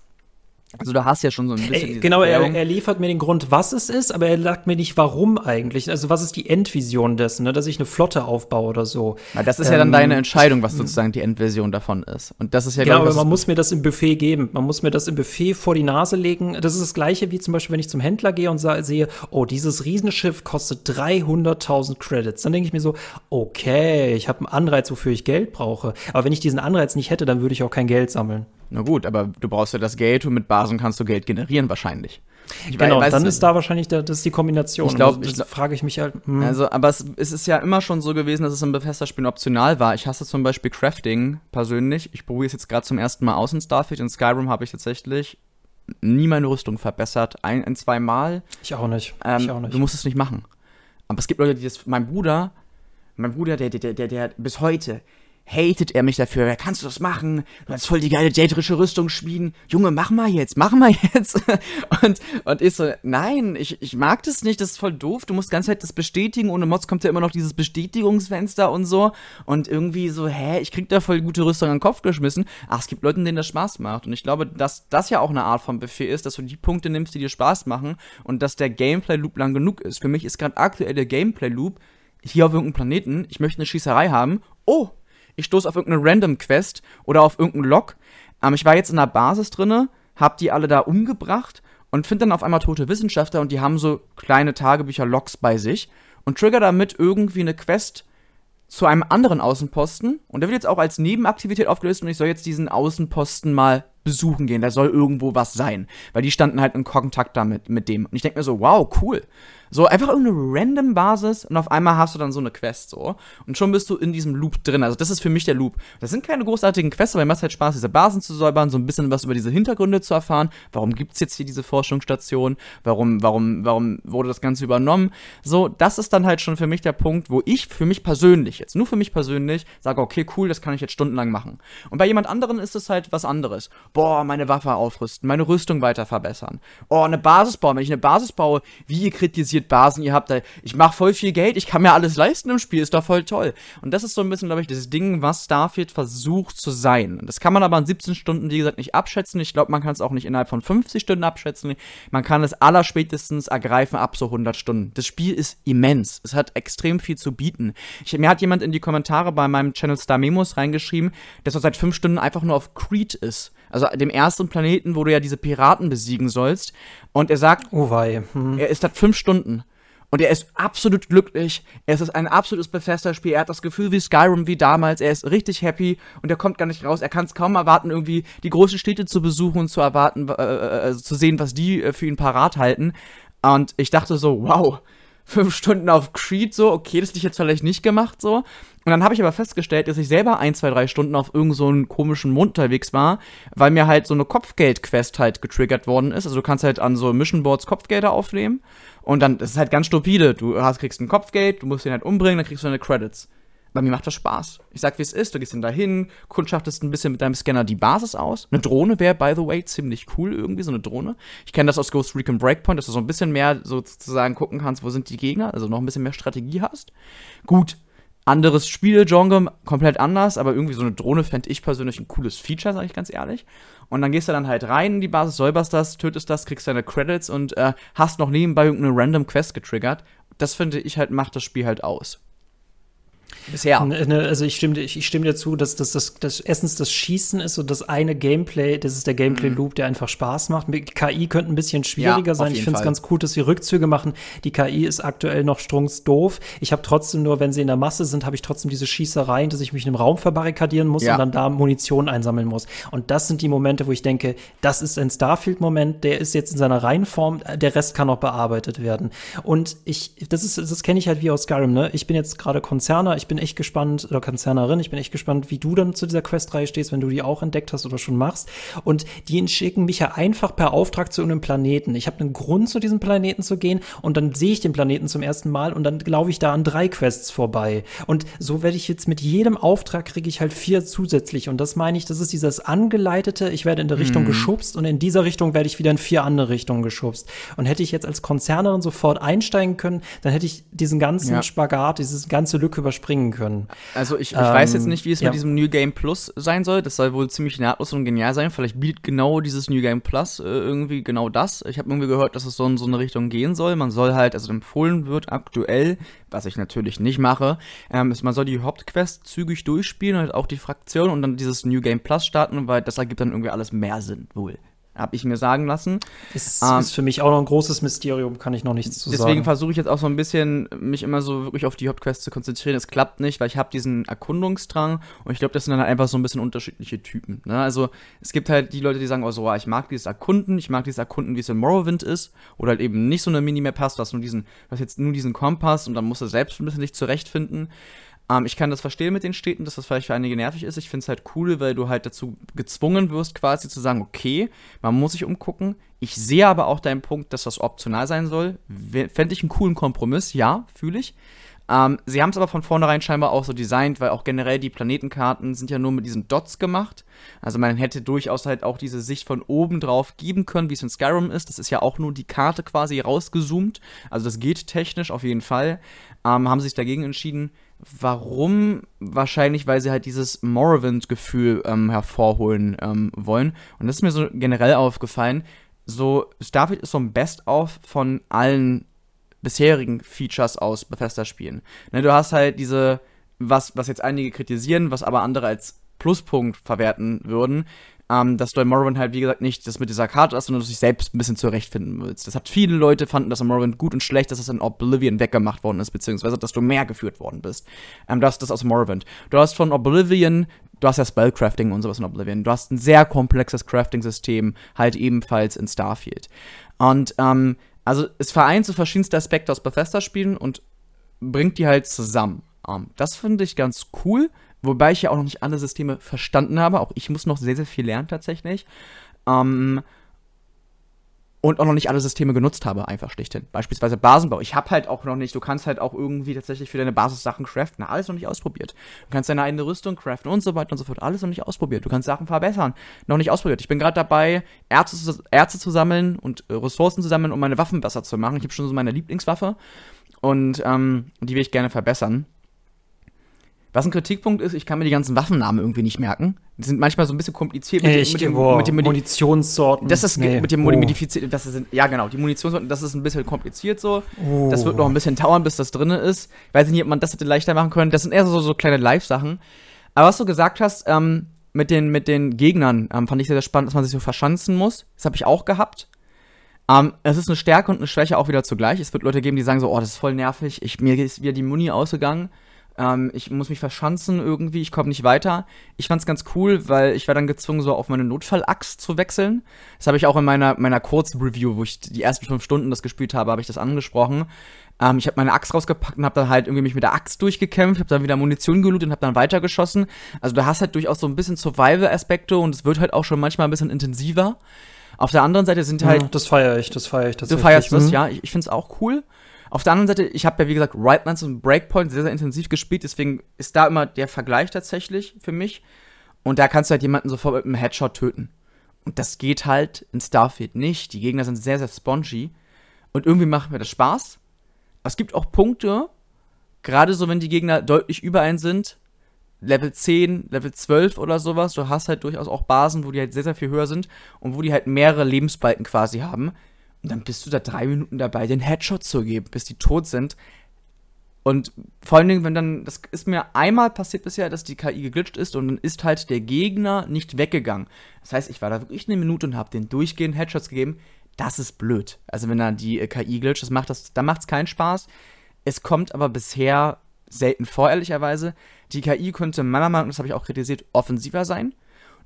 Also du hast ja schon so ein bisschen. Äh, genau, er, er, liefert mir den Grund, was es ist, aber er sagt mir nicht, warum eigentlich. Also was ist die Endvision dessen, ne? dass ich eine Flotte aufbaue oder so. Na, das ist ähm, ja dann ähm, deine Entscheidung, was sozusagen die Endversion davon ist. Und das ist ja genau. aber man muss mir das im Buffet geben. Man muss mir das im Buffet vor die Nase legen. Das ist das Gleiche wie zum Beispiel, wenn ich zum Händler gehe und sehe, oh, dieses Riesenschiff kostet 300.000 Credits. Dann denke ich mir so, okay, ich habe einen Anreiz, wofür ich Geld brauche. Aber wenn ich diesen Anreiz nicht hätte, dann würde ich auch kein Geld sammeln. Na gut, aber du brauchst ja das Geld und mit Basen kannst du Geld generieren wahrscheinlich. Ich genau, weiß, dann ist da wahrscheinlich der, das ist die Kombination. Ich glaube, also, frage ich mich halt. Hm. Also, aber es, es, ist ja immer schon so gewesen, dass es im Bethesda-Spielen optional war. Ich hasse zum Beispiel Crafting persönlich. Ich probiere es jetzt gerade zum ersten Mal aus in Starfield. In Skyrim habe ich tatsächlich nie meine Rüstung verbessert. Ein, ein zwei Mal. Ich auch nicht. Ähm, ich auch nicht. Du musst es nicht machen. Aber es gibt Leute, die das. Mein Bruder, mein Bruder, der, der, der, der bis heute, hatet er mich dafür. Ja, kannst du das machen? Du hast voll die geile däterische Rüstung schmieden. Junge, mach mal jetzt, mach mal jetzt. und, und ich so, nein, ich, ich mag das nicht, das ist voll doof. Du musst ganz halt das bestätigen. Ohne Mods kommt ja immer noch dieses Bestätigungsfenster und so. Und irgendwie so, hä, ich krieg da voll gute Rüstung an den Kopf geschmissen. Ach, es gibt Leute, denen das Spaß macht. Und ich glaube, dass das ja auch eine Art von Buffet ist, dass du die Punkte nimmst, die dir Spaß machen und dass der Gameplay-Loop lang genug ist. Für mich ist gerade aktuell der Gameplay-Loop hier auf irgendeinem Planeten. Ich möchte eine Schießerei haben. Oh, ich stoße auf irgendeine Random Quest oder auf irgendeinen Log. Ähm, ich war jetzt in der Basis drinne, hab die alle da umgebracht und finde dann auf einmal tote Wissenschaftler und die haben so kleine Tagebücher Logs bei sich und trigger damit irgendwie eine Quest zu einem anderen Außenposten und der wird jetzt auch als Nebenaktivität aufgelöst und ich soll jetzt diesen Außenposten mal besuchen gehen. Da soll irgendwo was sein, weil die standen halt in Kontakt damit mit dem und ich denke mir so, wow, cool. So einfach irgendeine random Basis und auf einmal hast du dann so eine Quest so. Und schon bist du in diesem Loop drin. Also das ist für mich der Loop. Das sind keine großartigen Quests, aber mir macht halt Spaß, diese Basen zu säubern, so ein bisschen was über diese Hintergründe zu erfahren. Warum gibt es jetzt hier diese Forschungsstation? Warum, warum, warum wurde das Ganze übernommen? So, das ist dann halt schon für mich der Punkt, wo ich für mich persönlich jetzt, nur für mich persönlich, sage, okay, cool, das kann ich jetzt stundenlang machen. Und bei jemand anderen ist es halt was anderes. Boah, meine Waffe aufrüsten, meine Rüstung weiter verbessern. Oh, eine Basis bauen. Wenn ich eine Basis baue, wie ihr kritisiert produziert Basen, ihr habt da, ich mache voll viel Geld, ich kann mir alles leisten im Spiel, ist doch voll toll. Und das ist so ein bisschen, glaube ich, das Ding, was Starfield versucht zu sein. Das kann man aber in 17 Stunden, wie gesagt, nicht abschätzen. Ich glaube, man kann es auch nicht innerhalb von 50 Stunden abschätzen. Man kann es allerspätestens ergreifen ab so 100 Stunden. Das Spiel ist immens. Es hat extrem viel zu bieten. Ich, mir hat jemand in die Kommentare bei meinem Channel Star Memos reingeschrieben, dass er seit 5 Stunden einfach nur auf Creed ist. Also dem ersten Planeten, wo du ja diese Piraten besiegen sollst. Und er sagt, oh wei. Hm. er ist da fünf Stunden. Und er ist absolut glücklich. Es ist ein absolutes Bethesda-Spiel. Er hat das Gefühl wie Skyrim wie damals. Er ist richtig happy und er kommt gar nicht raus. Er kann es kaum erwarten, irgendwie die großen Städte zu besuchen und zu erwarten, äh, äh, zu sehen, was die äh, für ihn parat halten. Und ich dachte so, wow, fünf Stunden auf Creed, so, okay, das hätte ich jetzt vielleicht nicht gemacht, so. Und dann habe ich aber festgestellt, dass ich selber ein, zwei, drei Stunden auf irgendeinem so komischen Mond unterwegs war, weil mir halt so eine Kopfgeld-Quest halt getriggert worden ist. Also du kannst halt an so Mission Boards Kopfgelder aufnehmen und dann, das ist halt ganz stupide. Du hast, kriegst ein Kopfgeld, du musst ihn halt umbringen, dann kriegst du deine Credits. Bei mir macht das Spaß. Ich sag, wie es ist. Du gehst dann dahin, kundschaftest ein bisschen mit deinem Scanner die Basis aus. Eine Drohne wäre, by the way, ziemlich cool irgendwie, so eine Drohne. Ich kenne das aus Ghost Recon Breakpoint, dass du so ein bisschen mehr sozusagen gucken kannst, wo sind die Gegner, also noch ein bisschen mehr Strategie hast. Gut, anderes Spielgenre, komplett anders, aber irgendwie so eine Drohne fände ich persönlich ein cooles Feature, sage ich ganz ehrlich. Und dann gehst du dann halt rein in die Basis, säuberst das, tötest das, kriegst deine Credits und äh, hast noch nebenbei irgendeine random Quest getriggert. Das finde ich halt, macht das Spiel halt aus. Bisher. Ne, ne, also ich stimme, ich, ich stimme dir zu, dass das, das, das erstens das Schießen ist so das eine Gameplay, das ist der Gameplay-Loop, der einfach Spaß macht. Mit KI könnte ein bisschen schwieriger ja, sein. Ich finde es ganz gut, dass sie Rückzüge machen. Die KI ist aktuell noch strunksdoof. Ich habe trotzdem nur, wenn sie in der Masse sind, habe ich trotzdem diese Schießereien, dass ich mich in einem Raum verbarrikadieren muss ja. und dann da Munition einsammeln muss. Und das sind die Momente, wo ich denke, das ist ein Starfield-Moment, der ist jetzt in seiner Reihenform, der Rest kann noch bearbeitet werden. Und ich, das ist, das kenne ich halt wie aus Skyrim, ne? Ich bin jetzt gerade Konzerner, ich bin echt gespannt, oder Konzernerin, ich bin echt gespannt, wie du dann zu dieser Questreihe stehst, wenn du die auch entdeckt hast oder schon machst. Und die schicken mich ja einfach per Auftrag zu einem Planeten. Ich habe einen Grund, zu diesem Planeten zu gehen und dann sehe ich den Planeten zum ersten Mal und dann laufe ich da an drei Quests vorbei. Und so werde ich jetzt mit jedem Auftrag kriege ich halt vier zusätzlich. Und das meine ich, das ist dieses angeleitete, ich werde in der Richtung mhm. geschubst und in dieser Richtung werde ich wieder in vier andere Richtungen geschubst. Und hätte ich jetzt als Konzernerin sofort einsteigen können, dann hätte ich diesen ganzen ja. Spagat, diese ganze Lücke überspringen können. Also ich, ich ähm, weiß jetzt nicht, wie es ja. mit diesem New Game Plus sein soll. Das soll wohl ziemlich nahtlos und genial sein. Vielleicht bietet genau dieses New Game Plus äh, irgendwie genau das. Ich habe irgendwie gehört, dass es so in so eine Richtung gehen soll. Man soll halt, also empfohlen wird aktuell, was ich natürlich nicht mache, ähm, ist, man soll die Hauptquest zügig durchspielen und halt auch die Fraktion und dann dieses New Game Plus starten, weil das ergibt dann irgendwie alles mehr Sinn wohl habe ich mir sagen lassen. Ist, ähm, ist für mich auch noch ein großes Mysterium, kann ich noch nichts zu deswegen sagen. Deswegen versuche ich jetzt auch so ein bisschen, mich immer so wirklich auf die Hauptquest zu konzentrieren. Es klappt nicht, weil ich habe diesen Erkundungsdrang und ich glaube, das sind dann halt einfach so ein bisschen unterschiedliche Typen. Ne? Also es gibt halt die Leute, die sagen, oh so, ich mag dieses Erkunden, ich mag dieses Erkunden, wie es in Morrowind ist, oder halt eben nicht so eine Minimap hast, du hast nur diesen, du hast jetzt nur diesen Kompass und dann musst du selbst ein bisschen dich zurechtfinden. Ähm, ich kann das verstehen mit den Städten, dass das vielleicht für einige nervig ist. Ich finde es halt cool, weil du halt dazu gezwungen wirst, quasi zu sagen, okay, man muss sich umgucken. Ich sehe aber auch deinen Punkt, dass das optional sein soll. Fände ich einen coolen Kompromiss, ja, fühle ich. Ähm, sie haben es aber von vornherein scheinbar auch so designt, weil auch generell die Planetenkarten sind ja nur mit diesen Dots gemacht. Also man hätte durchaus halt auch diese Sicht von oben drauf geben können, wie es in Skyrim ist. Das ist ja auch nur die Karte quasi rausgezoomt. Also das geht technisch auf jeden Fall. Ähm, haben sich dagegen entschieden. Warum? Wahrscheinlich, weil sie halt dieses Morrowind-Gefühl ähm, hervorholen ähm, wollen. Und das ist mir so generell aufgefallen. So, Starfield ist so ein Best-of von allen bisherigen Features aus Bethesda-Spielen. Ne, du hast halt diese, was, was jetzt einige kritisieren, was aber andere als Pluspunkt verwerten würden, ähm, dass du in Morrowind halt, wie gesagt, nicht das mit dieser Karte hast, sondern dass du dich selbst ein bisschen zurechtfinden willst. Das hat viele Leute fanden das in Morrowind gut und schlecht, dass das in Oblivion weggemacht worden ist, beziehungsweise dass du mehr geführt worden bist. Ähm, du hast das aus Morrowind. Du hast von Oblivion du hast ja Spellcrafting und sowas in Oblivion. Du hast ein sehr komplexes Crafting-System, halt ebenfalls in Starfield. Und, ähm, also es vereint so verschiedenste Aspekte aus Bethesda-Spielen und bringt die halt zusammen. Um, das finde ich ganz cool. Wobei ich ja auch noch nicht alle Systeme verstanden habe. Auch ich muss noch sehr, sehr viel lernen tatsächlich. Ähm, und auch noch nicht alle Systeme genutzt habe, einfach schlichthin. Beispielsweise Basenbau. Ich habe halt auch noch nicht, du kannst halt auch irgendwie tatsächlich für deine Basissachen craften. Alles noch nicht ausprobiert. Du kannst deine eigene Rüstung craften und so weiter und so fort. Alles noch nicht ausprobiert. Du kannst Sachen verbessern. Noch nicht ausprobiert. Ich bin gerade dabei, Erze, Erze zu sammeln und äh, Ressourcen zu sammeln, um meine Waffen besser zu machen. Ich habe schon so meine Lieblingswaffe und ähm, die will ich gerne verbessern. Was ein Kritikpunkt ist, ich kann mir die ganzen Waffennamen irgendwie nicht merken. Die sind manchmal so ein bisschen kompliziert mit, Echt? dem, mit, dem, mit dem Munitionssorten. Das ist nee. mit dem oh. modifiziert. Das ist, ja, genau, die Munitionssorten, das ist ein bisschen kompliziert so. Oh. Das wird noch ein bisschen dauern, bis das drin ist. Ich weiß nicht, ob man das hätte leichter machen können. Das sind eher so, so kleine Live-Sachen. Aber was du gesagt hast, ähm, mit den, mit den Gegnern, ähm, fand ich sehr, sehr spannend, dass man sich so verschanzen muss. Das habe ich auch gehabt. Ähm, es ist eine Stärke und eine Schwäche auch wieder zugleich. Es wird Leute geben, die sagen so, oh, das ist voll nervig, ich, mir ist wieder die Muni ausgegangen. Ähm, ich muss mich verschanzen irgendwie, ich komme nicht weiter. Ich fand's ganz cool, weil ich war dann gezwungen, so auf meine Notfallaxt zu wechseln. Das habe ich auch in meiner, meiner Kurzreview, wo ich die ersten fünf Stunden das gespielt habe, habe ich das angesprochen. Ähm, ich habe meine Axt rausgepackt und habe dann halt irgendwie mich mit der Axt durchgekämpft, habe dann wieder Munition gelootet und habe dann weitergeschossen. Also du hast halt durchaus so ein bisschen Survival-Aspekte und es wird halt auch schon manchmal ein bisschen intensiver. Auf der anderen Seite sind halt. Ja, das feiere ich, das feiere ich tatsächlich. Du feierst das, mhm. ja. Ich, ich finde es auch cool. Auf der anderen Seite, ich habe ja wie gesagt Wildlands und Breakpoint sehr, sehr intensiv gespielt, deswegen ist da immer der Vergleich tatsächlich für mich. Und da kannst du halt jemanden sofort mit einem Headshot töten. Und das geht halt in Starfield nicht. Die Gegner sind sehr, sehr spongy. Und irgendwie macht mir das Spaß. Aber es gibt auch Punkte, gerade so, wenn die Gegner deutlich über einen sind, Level 10, Level 12 oder sowas, du hast halt durchaus auch Basen, wo die halt sehr, sehr viel höher sind und wo die halt mehrere Lebensbalken quasi haben. Und dann bist du da drei Minuten dabei, den Headshot zu geben, bis die tot sind. Und vor allen Dingen, wenn dann, das ist mir einmal passiert bisher, dass die KI geglitscht ist und dann ist halt der Gegner nicht weggegangen. Das heißt, ich war da wirklich eine Minute und habe den durchgehend Headshots gegeben. Das ist blöd. Also wenn da die äh, KI glitscht, das macht das, da macht's keinen Spaß. Es kommt aber bisher selten vor, ehrlicherweise. Die KI könnte meiner Meinung nach, das habe ich auch kritisiert, offensiver sein.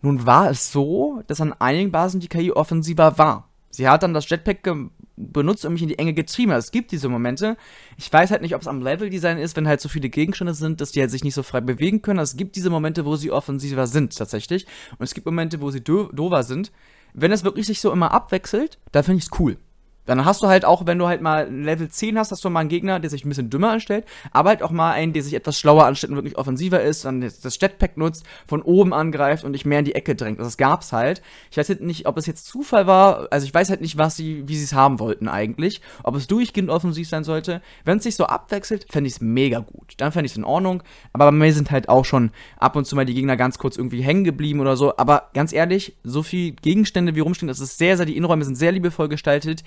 Nun war es so, dass an einigen Basen die KI offensiver war. Sie hat dann das Jetpack benutzt und mich in die Enge getrieben. Also es gibt diese Momente. Ich weiß halt nicht, ob es am Level-Design ist, wenn halt so viele Gegenstände sind, dass die halt sich nicht so frei bewegen können. Also es gibt diese Momente, wo sie offensiver sind, tatsächlich. Und es gibt Momente, wo sie do dover sind. Wenn es wirklich sich so immer abwechselt, dann finde ich es cool. Dann hast du halt auch, wenn du halt mal Level 10 hast, hast du mal einen Gegner, der sich ein bisschen dümmer anstellt, aber halt auch mal einen, der sich etwas schlauer anstellt und wirklich offensiver ist, dann das Jetpack nutzt, von oben angreift und dich mehr in die Ecke drängt. Also das gab's halt. Ich weiß halt nicht, ob es jetzt Zufall war, also ich weiß halt nicht, was sie, wie sie es haben wollten eigentlich. Ob es durchgehend offensiv sein sollte. Wenn es sich so abwechselt, fände ich es mega gut. Dann fände ich es in Ordnung. Aber bei mir sind halt auch schon ab und zu mal die Gegner ganz kurz irgendwie hängen geblieben oder so. Aber ganz ehrlich, so viel Gegenstände wie rumstehen, das ist sehr, sehr, die Innenräume sind sehr liebevoll gestaltet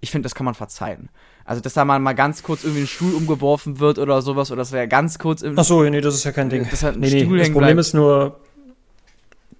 ich finde, das kann man verzeihen. Also, dass da mal, mal ganz kurz irgendwie ein Stuhl umgeworfen wird oder sowas, oder das wäre ganz kurz im. Ach so, nee, das ist ja kein Ding. Das, halt nee, nee, das Problem bleibt. ist nur,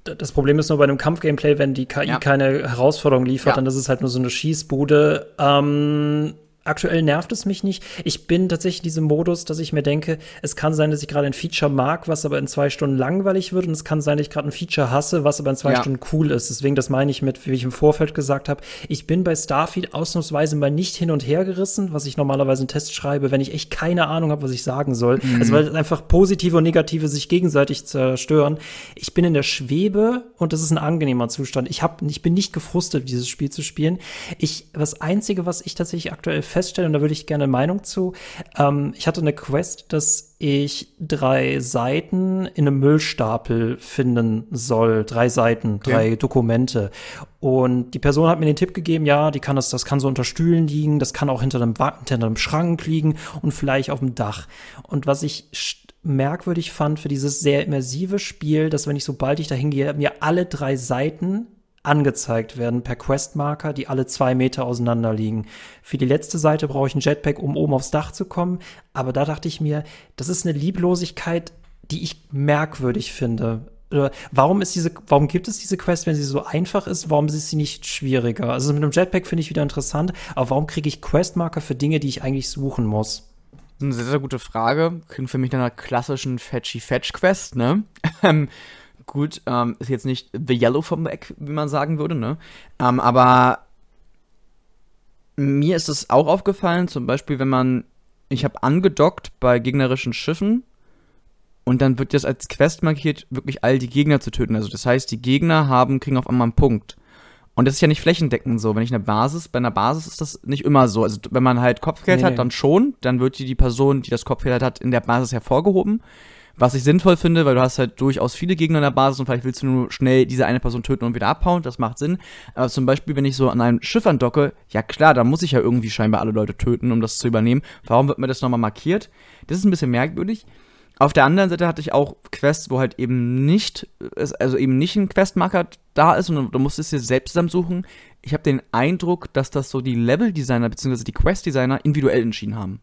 das Problem ist nur bei einem Kampfgameplay, wenn die KI ja. keine Herausforderung liefert, ja. dann ist es halt nur so eine Schießbude. Ähm, Aktuell nervt es mich nicht. Ich bin tatsächlich in diesem Modus, dass ich mir denke, es kann sein, dass ich gerade ein Feature mag, was aber in zwei Stunden langweilig wird. Und es kann sein, dass ich gerade ein Feature hasse, was aber in zwei ja. Stunden cool ist. Deswegen, das meine ich mit, wie ich im Vorfeld gesagt habe. Ich bin bei Starfield ausnahmsweise mal nicht hin und her gerissen, was ich normalerweise einen Test schreibe, wenn ich echt keine Ahnung habe, was ich sagen soll. Mhm. Also, weil einfach positive und negative sich gegenseitig zerstören. Ich bin in der Schwebe und das ist ein angenehmer Zustand. Ich, hab, ich bin nicht gefrustet, dieses Spiel zu spielen. Ich, das Einzige, was ich tatsächlich aktuell feststellen, und da würde ich gerne Meinung zu. Ähm, ich hatte eine Quest, dass ich drei Seiten in einem Müllstapel finden soll. Drei Seiten, okay. drei Dokumente. Und die Person hat mir den Tipp gegeben, ja, die kann das, das kann so unter Stühlen liegen, das kann auch hinter einem, hinter einem Schrank liegen und vielleicht auf dem Dach. Und was ich merkwürdig fand für dieses sehr immersive Spiel, dass wenn ich sobald ich da hingehe, mir alle drei Seiten angezeigt werden per Questmarker, die alle zwei Meter auseinander liegen. Für die letzte Seite brauche ich ein Jetpack, um oben aufs Dach zu kommen. Aber da dachte ich mir, das ist eine Lieblosigkeit, die ich merkwürdig finde. Warum ist diese, warum gibt es diese Quest, wenn sie so einfach ist? Warum ist sie nicht schwieriger? Also mit einem Jetpack finde ich wieder interessant, aber warum kriege ich Questmarker für Dinge, die ich eigentlich suchen muss? Eine sehr, sehr gute Frage. Klingt für mich nach einer klassischen Fetchy-Fetch-Quest, ne? Gut, ähm, ist jetzt nicht The Yellow vom Eck, wie man sagen würde, ne? Ähm, aber mir ist es auch aufgefallen, zum Beispiel, wenn man, ich habe angedockt bei gegnerischen Schiffen und dann wird das als Quest markiert, wirklich all die Gegner zu töten. Also das heißt, die Gegner haben, kriegen auf einmal einen Punkt. Und das ist ja nicht flächendeckend so. Wenn ich eine Basis, bei einer Basis ist das nicht immer so. Also wenn man halt Kopfgeld nee, hat, dann schon. Dann wird die, die Person, die das Kopfgeld hat, in der Basis hervorgehoben. Was ich sinnvoll finde, weil du hast halt durchaus viele Gegner in der Basis und vielleicht willst du nur schnell diese eine Person töten und wieder abhauen, das macht Sinn. Aber zum Beispiel, wenn ich so an einem Schiff andocke, ja klar, da muss ich ja irgendwie scheinbar alle Leute töten, um das zu übernehmen. Warum wird mir das nochmal markiert? Das ist ein bisschen merkwürdig. Auf der anderen Seite hatte ich auch Quests, wo halt eben nicht, also eben nicht ein Questmarker da ist und du musst es dir selbst zusammensuchen. Ich habe den Eindruck, dass das so die Level-Designer bzw. die Quest-Designer individuell entschieden haben.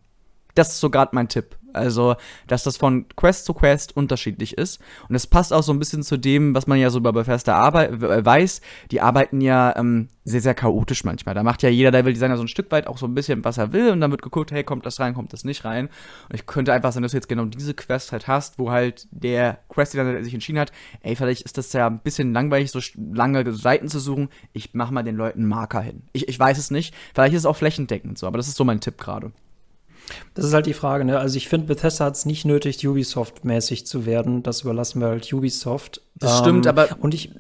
Das ist so gerade mein Tipp. Also, dass das von Quest zu Quest unterschiedlich ist. Und es passt auch so ein bisschen zu dem, was man ja so bei Bethesda Arbeit, äh, weiß. Die arbeiten ja ähm, sehr, sehr chaotisch manchmal. Da macht ja jeder Level-Designer so ein Stück weit auch so ein bisschen, was er will. Und dann wird geguckt, hey, kommt das rein, kommt das nicht rein. Und ich könnte einfach sein, dass du jetzt genau diese Quest halt hast, wo halt der Quest-Designer sich entschieden hat, ey, vielleicht ist das ja ein bisschen langweilig, so lange Seiten zu suchen. Ich mach mal den Leuten Marker hin. Ich, ich weiß es nicht. Vielleicht ist es auch flächendeckend so, aber das ist so mein Tipp gerade. Das ist halt die Frage, ne? Also ich finde, Bethesda hat es nicht nötig, Ubisoft-mäßig zu werden. Das überlassen wir halt Ubisoft. Das ähm, stimmt, aber und ich,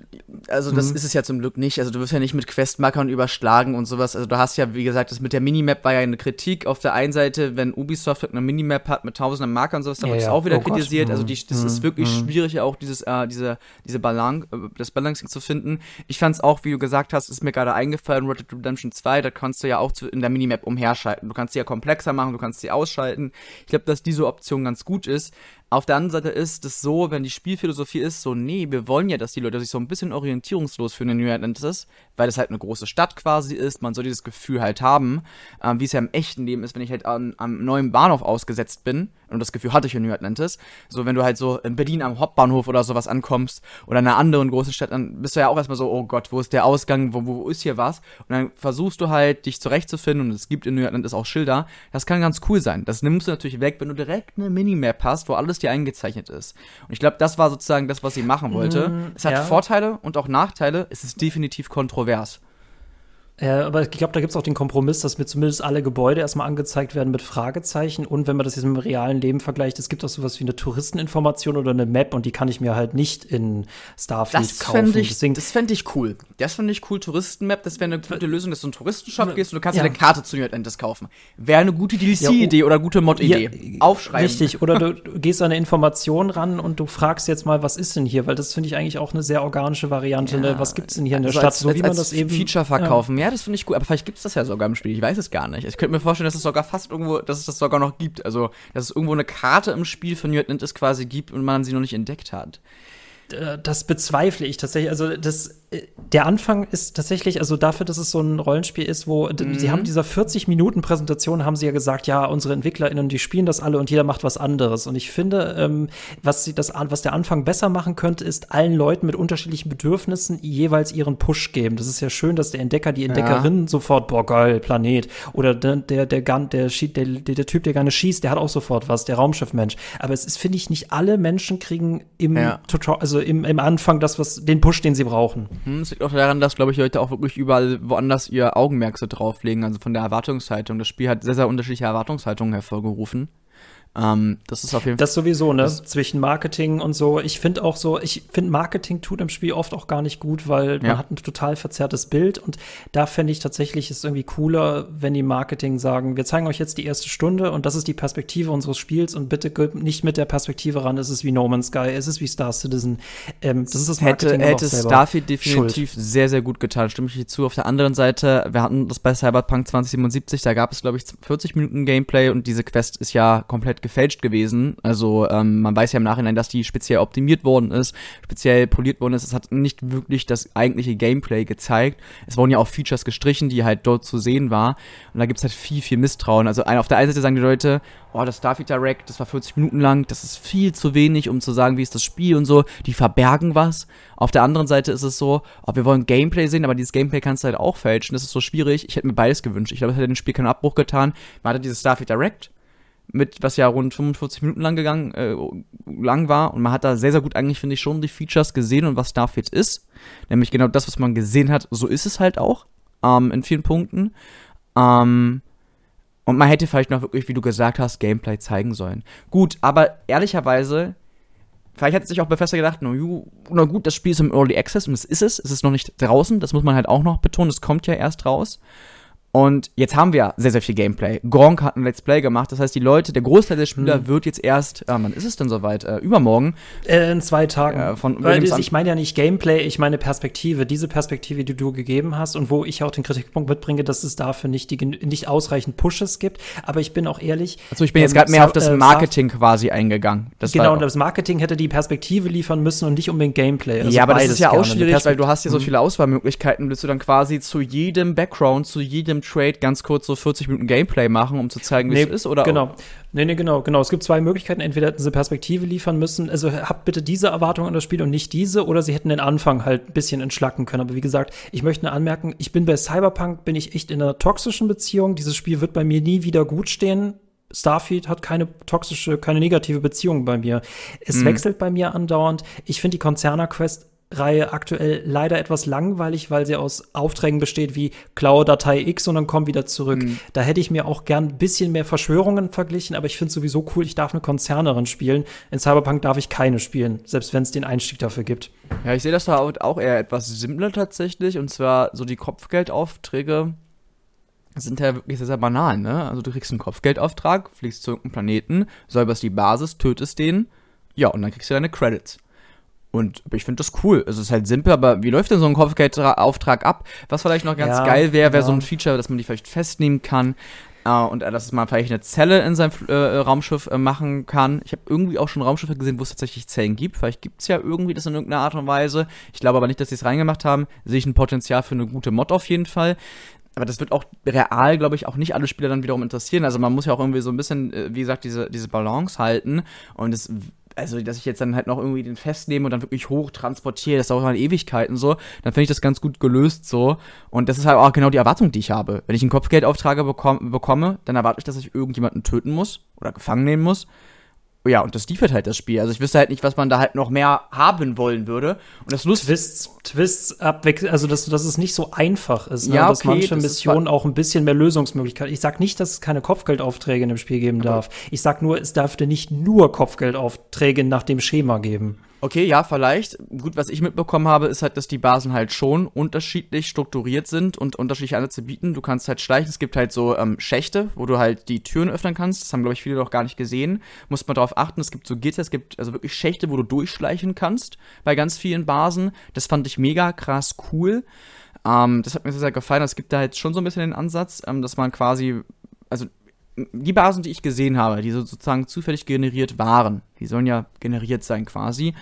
also das mhm. ist es ja zum Glück nicht. Also du wirst ja nicht mit Questmarkern überschlagen und sowas. Also du hast ja, wie gesagt, das mit der Minimap war ja eine Kritik. Auf der einen Seite, wenn Ubisoft eine Minimap hat mit tausenden Markern und sowas, dann ja, wird es ja. auch wieder oh kritisiert. Also Gott. Also die, das mhm. ist wirklich mhm. schwierig, auch dieses, äh, diese, diese Balance, äh, das Balancing zu finden. Ich fand es auch, wie du gesagt hast, ist mir gerade eingefallen, Red Dead Redemption 2, da kannst du ja auch in der Minimap umherschalten. Du kannst sie ja komplexer machen, du kannst sie ausschalten. Ich glaube, dass diese Option ganz gut ist. Auf der anderen Seite ist es so, wenn die Spielphilosophie ist, so, nee, wir wollen ja, dass die Leute sich so ein bisschen orientierungslos fühlen in New Atlantis, weil es halt eine große Stadt quasi ist, man soll dieses Gefühl halt haben, ähm, wie es ja im echten Leben ist, wenn ich halt an, am neuen Bahnhof ausgesetzt bin, und das Gefühl hatte ich in New Atlantis, so wenn du halt so in Berlin am Hauptbahnhof oder sowas ankommst, oder in einer anderen großen Stadt, dann bist du ja auch erstmal so, oh Gott, wo ist der Ausgang, wo, wo ist hier was? Und dann versuchst du halt, dich zurechtzufinden, und es gibt in New Atlantis auch Schilder, das kann ganz cool sein. Das nimmst du natürlich weg, wenn du direkt eine Minimap hast, wo alles alles dir eingezeichnet ist. Und ich glaube, das war sozusagen das, was sie machen wollte. Mm, es hat ja. Vorteile und auch Nachteile. Es ist definitiv kontrovers. Ja, aber ich glaube, da gibt es auch den Kompromiss, dass mir zumindest alle Gebäude erstmal angezeigt werden mit Fragezeichen. Und wenn man das jetzt mit dem realen Leben vergleicht, es gibt auch sowas wie eine Touristeninformation oder eine Map und die kann ich mir halt nicht in Starfield das kaufen. Ich, Deswegen, das fände ich cool. Das fände ich cool. Touristenmap, das wäre eine gute Lösung, dass du in einen Touristenshop gehst und du kannst ja. eine Karte zu New Atlantis kaufen. Wäre eine gute DLC-Idee ja, oh, oder gute Mod-Idee. Ja, Aufschreiben. Richtig. Oder du, du gehst an eine Information ran und du fragst jetzt mal, was ist denn hier? Weil das finde ich eigentlich auch eine sehr organische Variante. Ne? Was gibt es denn hier in der also Stadt? Als, so wie man das eben. Feature verkaufen. Ja, das finde ich gut. Aber vielleicht gibt es das ja sogar im Spiel. Ich weiß es gar nicht. Ich könnte mir vorstellen, dass es sogar fast irgendwo, dass es das sogar noch gibt. Also, dass es irgendwo eine Karte im Spiel von New Atlantis quasi gibt und man sie noch nicht entdeckt hat. Das bezweifle ich tatsächlich. Also, das der Anfang ist tatsächlich, also dafür, dass es so ein Rollenspiel ist, wo mhm. sie haben dieser 40 Minuten Präsentation haben sie ja gesagt, ja, unsere EntwicklerInnen, die spielen das alle und jeder macht was anderes. Und ich finde, ähm, was sie das, was der Anfang besser machen könnte, ist allen Leuten mit unterschiedlichen Bedürfnissen jeweils ihren Push geben. Das ist ja schön, dass der Entdecker, die Entdeckerin ja. sofort, boah, geil, Planet. Oder der, der, der, der, der, der, der Typ, der gerne schießt, der hat auch sofort was, der Raumschiffmensch. Aber es ist, finde ich, nicht alle Menschen kriegen im ja. Tutorial, also im, im Anfang das, was, den Push, den sie brauchen. Hm, es liegt auch daran, dass, glaube ich, Leute auch wirklich überall woanders ihr Augenmerk so drauflegen, also von der Erwartungshaltung. Das Spiel hat sehr, sehr unterschiedliche Erwartungshaltungen hervorgerufen. Ähm, das ist auf jeden Fall. Das sowieso, ne? Zwischen Marketing und so. Ich finde auch so, ich finde Marketing tut im Spiel oft auch gar nicht gut, weil ja. man hat ein total verzerrtes Bild und da fände ich tatsächlich es irgendwie cooler, wenn die Marketing sagen, wir zeigen euch jetzt die erste Stunde und das ist die Perspektive unseres Spiels und bitte nicht mit der Perspektive ran, es ist wie No Man's Sky, es ist wie Star Citizen. Ähm, das ist das Marketing. Hätte, hätte Starfield definitiv Schuld. sehr, sehr gut getan, stimme ich dir zu. Auf der anderen Seite, wir hatten das bei Cyberpunk 2077, da gab es, glaube ich, 40 Minuten Gameplay und diese Quest ist ja komplett gefälscht gewesen. Also ähm, man weiß ja im Nachhinein, dass die speziell optimiert worden ist, speziell poliert worden ist. Es hat nicht wirklich das eigentliche Gameplay gezeigt. Es wurden ja auch Features gestrichen, die halt dort zu sehen war. Und da gibt es halt viel, viel Misstrauen. Also auf der einen Seite sagen die Leute, oh, das Starfield Direct, das war 40 Minuten lang, das ist viel zu wenig, um zu sagen, wie ist das Spiel und so. Die verbergen was. Auf der anderen Seite ist es so, oh, wir wollen Gameplay sehen, aber dieses Gameplay kannst du halt auch fälschen. Das ist so schwierig. Ich hätte mir beides gewünscht. Ich glaube, es hätte dem Spiel keinen Abbruch getan. Man hatte dieses Starfield Direct mit, was ja rund 45 Minuten lang gegangen, äh, lang war. Und man hat da sehr, sehr gut eigentlich, finde ich, schon die Features gesehen und was Starfield ist. Nämlich genau das, was man gesehen hat, so ist es halt auch. Ähm, in vielen Punkten. Ähm, und man hätte vielleicht noch wirklich, wie du gesagt hast, Gameplay zeigen sollen. Gut, aber ehrlicherweise vielleicht hat sich auch Bethesda gedacht, na, na gut, das Spiel ist im Early Access und es ist es, es ist noch nicht draußen, das muss man halt auch noch betonen, es kommt ja erst raus. Und jetzt haben wir sehr, sehr viel Gameplay. Gronk hat ein Let's Play gemacht, das heißt, die Leute, der Großteil der Spieler mhm. wird jetzt erst, äh, wann ist es denn soweit? Äh, übermorgen. Äh, in zwei Tagen. Äh, von Weil das, ich meine ja nicht Gameplay, ich meine Perspektive. Diese Perspektive, die du gegeben hast und wo ich auch den Kritikpunkt mitbringe, dass es dafür nicht, die, nicht ausreichend Pushes gibt. Aber ich bin auch ehrlich. Also ich bin ähm, jetzt gerade mehr auf das äh, Marketing quasi eingegangen. Das genau, und das Marketing hätte die Perspektive liefern müssen und nicht unbedingt Gameplay. Also ja, aber das ist ja auch schwierig, weil du hast hier so mhm. viele Auswahlmöglichkeiten, willst du dann quasi zu jedem Background, zu jedem Trade ganz kurz so 40 Minuten Gameplay machen, um zu zeigen, wie nee, es ist, oder? Genau. Nee, nee, genau, genau. Es gibt zwei Möglichkeiten. Entweder hätten sie Perspektive liefern müssen, also habt bitte diese Erwartung an das Spiel und nicht diese, oder sie hätten den Anfang halt ein bisschen entschlacken können. Aber wie gesagt, ich möchte nur anmerken, ich bin bei Cyberpunk, bin ich echt in einer toxischen Beziehung. Dieses Spiel wird bei mir nie wieder gut stehen. Starfield hat keine toxische, keine negative Beziehung bei mir. Es mhm. wechselt bei mir andauernd. Ich finde die Konzerner Quest Reihe aktuell leider etwas langweilig, weil sie aus Aufträgen besteht wie klaue Datei X und dann komm wieder zurück. Mhm. Da hätte ich mir auch gern ein bisschen mehr Verschwörungen verglichen, aber ich finde es sowieso cool, ich darf eine Konzernerin spielen. In Cyberpunk darf ich keine spielen, selbst wenn es den Einstieg dafür gibt. Ja, ich sehe das da auch eher etwas simpler tatsächlich und zwar so die Kopfgeldaufträge sind ja wirklich sehr, sehr banal, ne? Also du kriegst einen Kopfgeldauftrag, fliegst zu irgendeinem Planeten, säuberst die Basis, tötest den, ja, und dann kriegst du deine Credits. Und ich finde das cool. Es ist halt simpel, aber wie läuft denn so ein Kopfgeldauftrag ab? Was vielleicht noch ganz ja, geil wäre, wäre ja. so ein Feature, dass man die vielleicht festnehmen kann. Uh, und uh, dass man vielleicht eine Zelle in seinem äh, Raumschiff äh, machen kann. Ich habe irgendwie auch schon Raumschiffe gesehen, wo es tatsächlich Zellen gibt. Vielleicht gibt es ja irgendwie das in irgendeiner Art und Weise. Ich glaube aber nicht, dass sie es reingemacht haben. Sehe ich ein Potenzial für eine gute Mod auf jeden Fall. Aber das wird auch real, glaube ich, auch nicht alle Spieler dann wiederum interessieren. Also man muss ja auch irgendwie so ein bisschen, äh, wie gesagt, diese, diese Balance halten. Und es also dass ich jetzt dann halt noch irgendwie den festnehme und dann wirklich hoch transportiere, das dauert dann Ewigkeiten so, dann finde ich das ganz gut gelöst so. Und das ist halt auch genau die Erwartung, die ich habe. Wenn ich einen Kopfgeldauftrag bekomme dann erwarte ich, dass ich irgendjemanden töten muss oder gefangen nehmen muss ja, und das liefert halt das Spiel. Also ich wüsste halt nicht, was man da halt noch mehr haben wollen würde. Und das Lust Twists, Twists abwechseln, also dass, dass es nicht so einfach ist, ne? ja, okay, dass manche das Missionen auch ein bisschen mehr Lösungsmöglichkeiten. Ich sag nicht, dass es keine Kopfgeldaufträge in dem Spiel geben okay. darf. Ich sag nur, es dürfte nicht nur Kopfgeldaufträge nach dem Schema geben. Okay, ja, vielleicht. Gut, was ich mitbekommen habe, ist halt, dass die Basen halt schon unterschiedlich strukturiert sind und unterschiedliche Ansätze bieten. Du kannst halt schleichen. Es gibt halt so ähm, Schächte, wo du halt die Türen öffnen kannst. Das haben, glaube ich, viele noch gar nicht gesehen. Muss man darauf achten. Es gibt so Gitter, es gibt also wirklich Schächte, wo du durchschleichen kannst bei ganz vielen Basen. Das fand ich mega krass cool. Ähm, das hat mir sehr, sehr gefallen. Es gibt da halt schon so ein bisschen den Ansatz, ähm, dass man quasi, also die Basen, die ich gesehen habe, die sozusagen zufällig generiert waren, die sollen ja generiert sein quasi,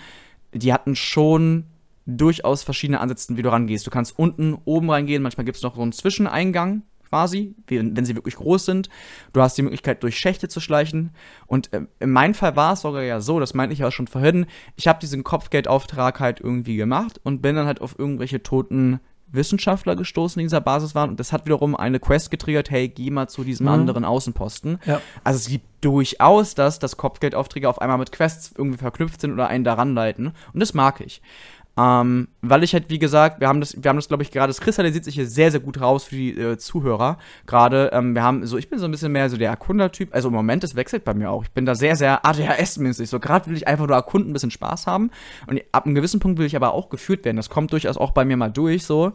die hatten schon durchaus verschiedene Ansätze, wie du rangehst. Du kannst unten, oben reingehen, manchmal gibt es noch so einen Zwischeneingang quasi, wenn sie wirklich groß sind. Du hast die Möglichkeit, durch Schächte zu schleichen. Und äh, in meinem Fall war es sogar ja so, das meinte ich ja schon vorhin, ich habe diesen Kopfgeldauftrag halt irgendwie gemacht und bin dann halt auf irgendwelche toten Wissenschaftler gestoßen, die in dieser Basis waren. Und das hat wiederum eine Quest getriggert, hey, geh mal zu diesem mhm. anderen Außenposten. Ja. Also es gibt durchaus das, dass Kopfgeldaufträge auf einmal mit Quests irgendwie verknüpft sind oder einen daran leiten. Und das mag ich. Ähm, weil ich halt, wie gesagt, wir haben das, wir haben das, glaube ich, gerade, es kristallisiert sich hier sehr, sehr gut raus für die äh, Zuhörer. Gerade, ähm, wir haben, so, ich bin so ein bisschen mehr so der Erkundertyp. Also im Moment, es wechselt bei mir auch. Ich bin da sehr, sehr ADHS-mäßig. So, gerade will ich einfach nur erkunden, ein bisschen Spaß haben. Und ab einem gewissen Punkt will ich aber auch geführt werden. Das kommt durchaus auch bei mir mal durch, so.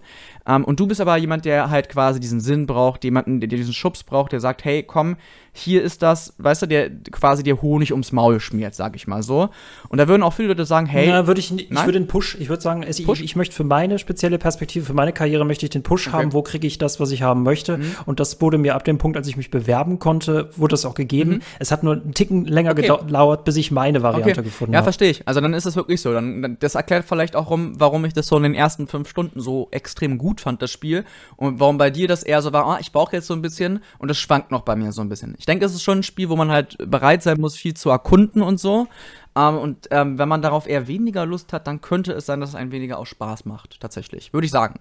Ähm, und du bist aber jemand, der halt quasi diesen Sinn braucht, jemanden, der diesen Schubs braucht, der sagt, hey, komm, hier ist das, weißt du, der quasi dir Honig ums Maul schmiert, sag ich mal so. Und da würden auch viele Leute sagen, hey. Ja, würde ich, ich würde den Push, ich würde sagen, ich, ich, möchte für meine spezielle Perspektive, für meine Karriere möchte ich den Push okay. haben, wo kriege ich das, was ich haben möchte. Mhm. Und das wurde mir ab dem Punkt, als ich mich bewerben konnte, wurde das auch gegeben. Mhm. Es hat nur einen Ticken länger okay. gedauert, bis ich meine Variante okay. gefunden habe. Ja, verstehe ich. Also dann ist es wirklich so. Dann, das erklärt vielleicht auch, warum ich das so in den ersten fünf Stunden so extrem gut fand, das Spiel. Und warum bei dir das eher so war, ah, ich brauche jetzt so ein bisschen und das schwankt noch bei mir so ein bisschen. Ich denke, es ist schon ein Spiel, wo man halt bereit sein muss, viel zu erkunden und so. Ähm, und ähm, wenn man darauf eher weniger Lust hat, dann könnte es sein, dass es ein weniger auch Spaß macht, tatsächlich. Würde ich sagen.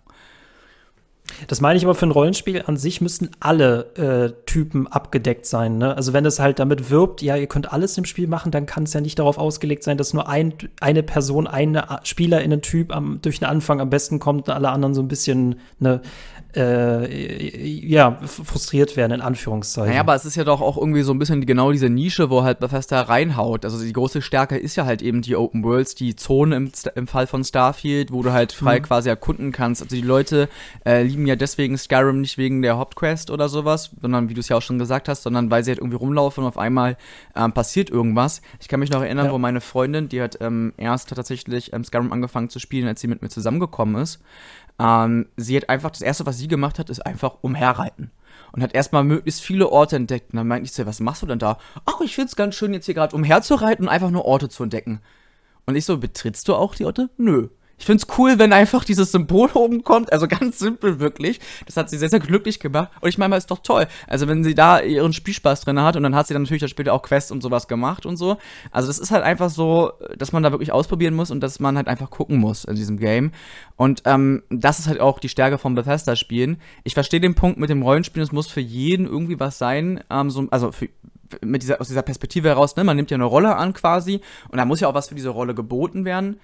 Das meine ich aber für ein Rollenspiel an sich müssten alle äh, Typen abgedeckt sein. Ne? Also wenn es halt damit wirbt, ja, ihr könnt alles im Spiel machen, dann kann es ja nicht darauf ausgelegt sein, dass nur ein, eine Person, eine Spielerinnen-Typ am, durch den Anfang am besten kommt und alle anderen so ein bisschen ne, äh, ja, frustriert werden, in Anführungszeichen. Naja, aber es ist ja doch auch irgendwie so ein bisschen genau diese Nische, wo halt Bethesda reinhaut. Also die große Stärke ist ja halt eben die Open Worlds, die Zone im, im Fall von Starfield, wo du halt frei mhm. quasi erkunden kannst. Also die Leute äh, lieben ja deswegen Skyrim nicht wegen der Hauptquest oder sowas, sondern wie du es ja auch schon gesagt hast, sondern weil sie halt irgendwie rumlaufen und auf einmal ähm, passiert irgendwas. Ich kann mich noch erinnern, ja. wo meine Freundin, die hat ähm, erst tatsächlich ähm, Skyrim angefangen zu spielen, als sie mit mir zusammengekommen ist. Ähm, sie hat einfach, das erste, was sie gemacht hat, ist einfach umherreiten. Und hat erstmal möglichst viele Orte entdeckt. Und dann meinte ich so, was machst du denn da? Ach, ich find's ganz schön, jetzt hier gerade umherzureiten und einfach nur Orte zu entdecken. Und ich so, betrittst du auch die Orte? Nö. Ich finde es cool, wenn einfach dieses Symbol oben kommt. Also ganz simpel wirklich. Das hat sie sehr, sehr glücklich gemacht. Und ich meine, ist doch toll. Also wenn sie da ihren Spielspaß drin hat und dann hat sie dann natürlich dann später auch Quests und sowas gemacht und so. Also das ist halt einfach so, dass man da wirklich ausprobieren muss und dass man halt einfach gucken muss in diesem Game. Und ähm, das ist halt auch die Stärke von Bethesda-Spielen. Ich verstehe den Punkt mit dem Rollenspielen, es muss für jeden irgendwie was sein. Ähm, so, also für, mit dieser, aus dieser Perspektive heraus, ne, man nimmt ja eine Rolle an quasi und da muss ja auch was für diese Rolle geboten werden.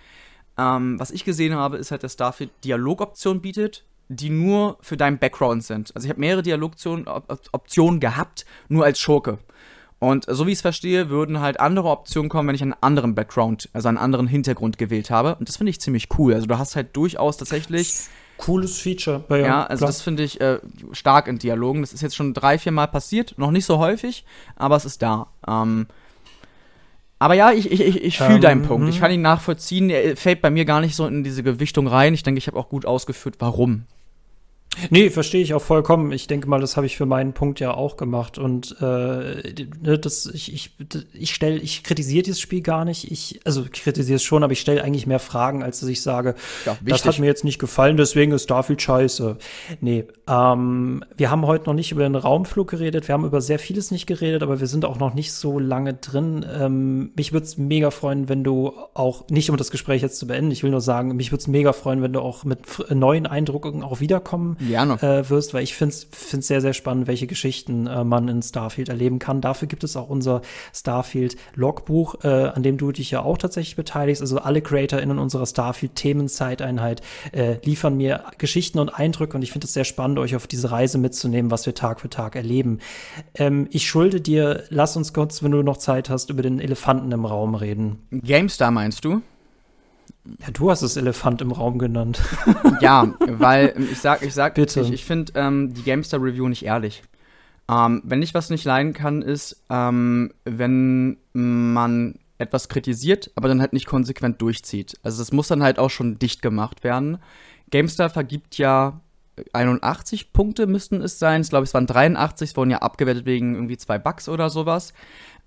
Ähm, was ich gesehen habe, ist halt, dass Starfield Dialogoptionen bietet, die nur für deinen Background sind. Also ich habe mehrere Dialogoptionen gehabt, nur als Schurke. Und so wie ich es verstehe, würden halt andere Optionen kommen, wenn ich einen anderen Background, also einen anderen Hintergrund gewählt habe. Und das finde ich ziemlich cool. Also du hast halt durchaus tatsächlich. Cooles Feature. Ja, ja also klar. das finde ich äh, stark in Dialogen. Das ist jetzt schon drei, vier Mal passiert. Noch nicht so häufig, aber es ist da. Ähm, aber ja, ich, ich, ich, ich fühle ähm, deinen Punkt. Ich mhm. kann ihn nachvollziehen. Er fällt bei mir gar nicht so in diese Gewichtung rein. Ich denke, ich habe auch gut ausgeführt, warum. Nee, verstehe ich auch vollkommen. Ich denke mal, das habe ich für meinen Punkt ja auch gemacht. Und äh, ne, das, ich, ich, ich stelle, ich kritisiere dieses Spiel gar nicht. Ich, also ich kritisiere es schon, aber ich stelle eigentlich mehr Fragen, als dass ich sage, ja, das hat mir jetzt nicht gefallen, deswegen ist Starfield scheiße. Nee, ähm, wir haben heute noch nicht über den Raumflug geredet, wir haben über sehr vieles nicht geredet, aber wir sind auch noch nicht so lange drin. Ähm, mich würde es mega freuen, wenn du auch, nicht um das Gespräch jetzt zu beenden, ich will nur sagen, mich würde es mega freuen, wenn du auch mit neuen Eindrücken auch wiederkommen Gerne. Äh, wirst, weil ich finde es sehr, sehr spannend, welche Geschichten äh, man in Starfield erleben kann. Dafür gibt es auch unser Starfield-Logbuch, äh, an dem du dich ja auch tatsächlich beteiligst. Also alle CreatorInnen unserer Starfield-Themenzeiteinheit äh, liefern mir Geschichten und Eindrücke und ich finde es sehr spannend, euch auf diese Reise mitzunehmen, was wir Tag für Tag erleben. Ähm, ich schulde dir, lass uns kurz, wenn du noch Zeit hast, über den Elefanten im Raum reden. GameStar meinst du? Ja, du hast es Elefant im Raum genannt. ja, weil ähm, ich sag, ich sag, Bitte. ich, ich finde ähm, die GameStar Review nicht ehrlich. Ähm, wenn ich was nicht leiden kann, ist, ähm, wenn man etwas kritisiert, aber dann halt nicht konsequent durchzieht. Also es muss dann halt auch schon dicht gemacht werden. GameStar vergibt ja 81 Punkte müssten es sein. Ich glaube, es waren 83, es wurden ja abgewertet wegen irgendwie zwei Bugs oder sowas.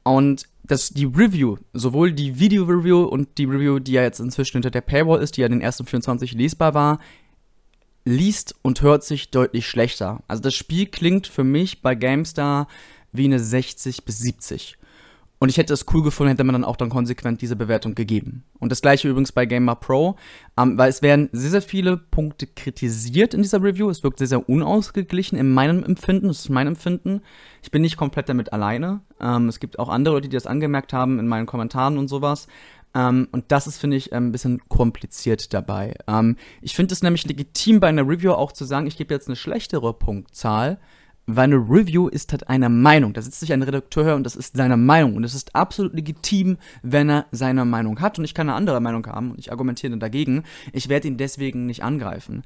Und das, die Review, sowohl die Video-Review und die Review, die ja jetzt inzwischen hinter der Paywall ist, die ja in den ersten 24 lesbar war, liest und hört sich deutlich schlechter. Also das Spiel klingt für mich bei GameStar wie eine 60 bis 70. Und ich hätte es cool gefunden, hätte man dann auch dann konsequent diese Bewertung gegeben. Und das gleiche übrigens bei Gamer Pro, ähm, weil es werden sehr, sehr viele Punkte kritisiert in dieser Review. Es wirkt sehr, sehr unausgeglichen in meinem Empfinden. Das ist mein Empfinden. Ich bin nicht komplett damit alleine. Ähm, es gibt auch andere Leute, die das angemerkt haben in meinen Kommentaren und sowas. Ähm, und das ist, finde ich, ein bisschen kompliziert dabei. Ähm, ich finde es nämlich legitim bei einer Review auch zu sagen, ich gebe jetzt eine schlechtere Punktzahl, weil eine Review ist halt eine Meinung. Da sitzt sich ein Redakteur und das ist seine Meinung. Und es ist absolut legitim, wenn er seine Meinung hat. Und ich kann eine andere Meinung haben und ich argumentiere dagegen. Ich werde ihn deswegen nicht angreifen.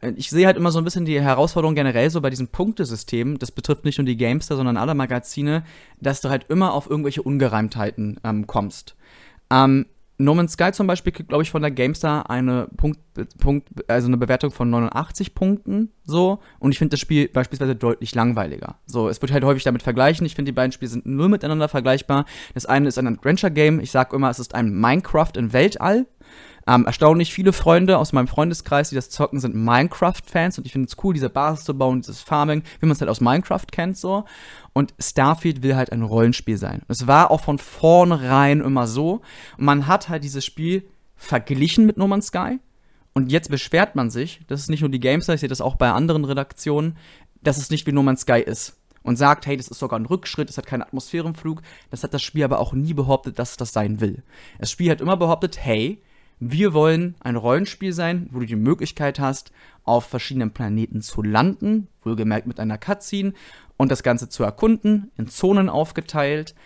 Äh, ich sehe halt immer so ein bisschen die Herausforderung generell so bei diesem Punktesystem. Das betrifft nicht nur die Gamester, sondern alle Magazine, dass du halt immer auf irgendwelche Ungereimtheiten ähm, kommst. Ähm, No Man's Sky zum Beispiel kriegt, glaube ich, von der GameStar eine Punkt, Punkt, also eine Bewertung von 89 Punkten so. Und ich finde das Spiel beispielsweise deutlich langweiliger. So, es wird halt häufig damit vergleichen. Ich finde, die beiden Spiele sind nur miteinander vergleichbar. Das eine ist ein Adventure-Game. Ich sage immer, es ist ein Minecraft im Weltall. Ähm, erstaunlich viele Freunde aus meinem Freundeskreis, die das zocken, sind Minecraft-Fans und ich finde es cool, diese Basis zu bauen, dieses Farming, wie man es halt aus Minecraft kennt so. Und Starfield will halt ein Rollenspiel sein. Es war auch von vornherein immer so. Man hat halt dieses Spiel verglichen mit No Man's Sky. Und jetzt beschwert man sich, das ist nicht nur die Gamestar, ich sehe das auch bei anderen Redaktionen, dass es nicht wie No Man's Sky ist. Und sagt, hey, das ist sogar ein Rückschritt, es hat keinen Atmosphärenflug. Das hat das Spiel aber auch nie behauptet, dass es das sein will. Das Spiel hat immer behauptet, hey, wir wollen ein Rollenspiel sein, wo du die Möglichkeit hast, auf verschiedenen Planeten zu landen, wohlgemerkt mit einer Cutscene, und das Ganze zu erkunden, in Zonen aufgeteilt.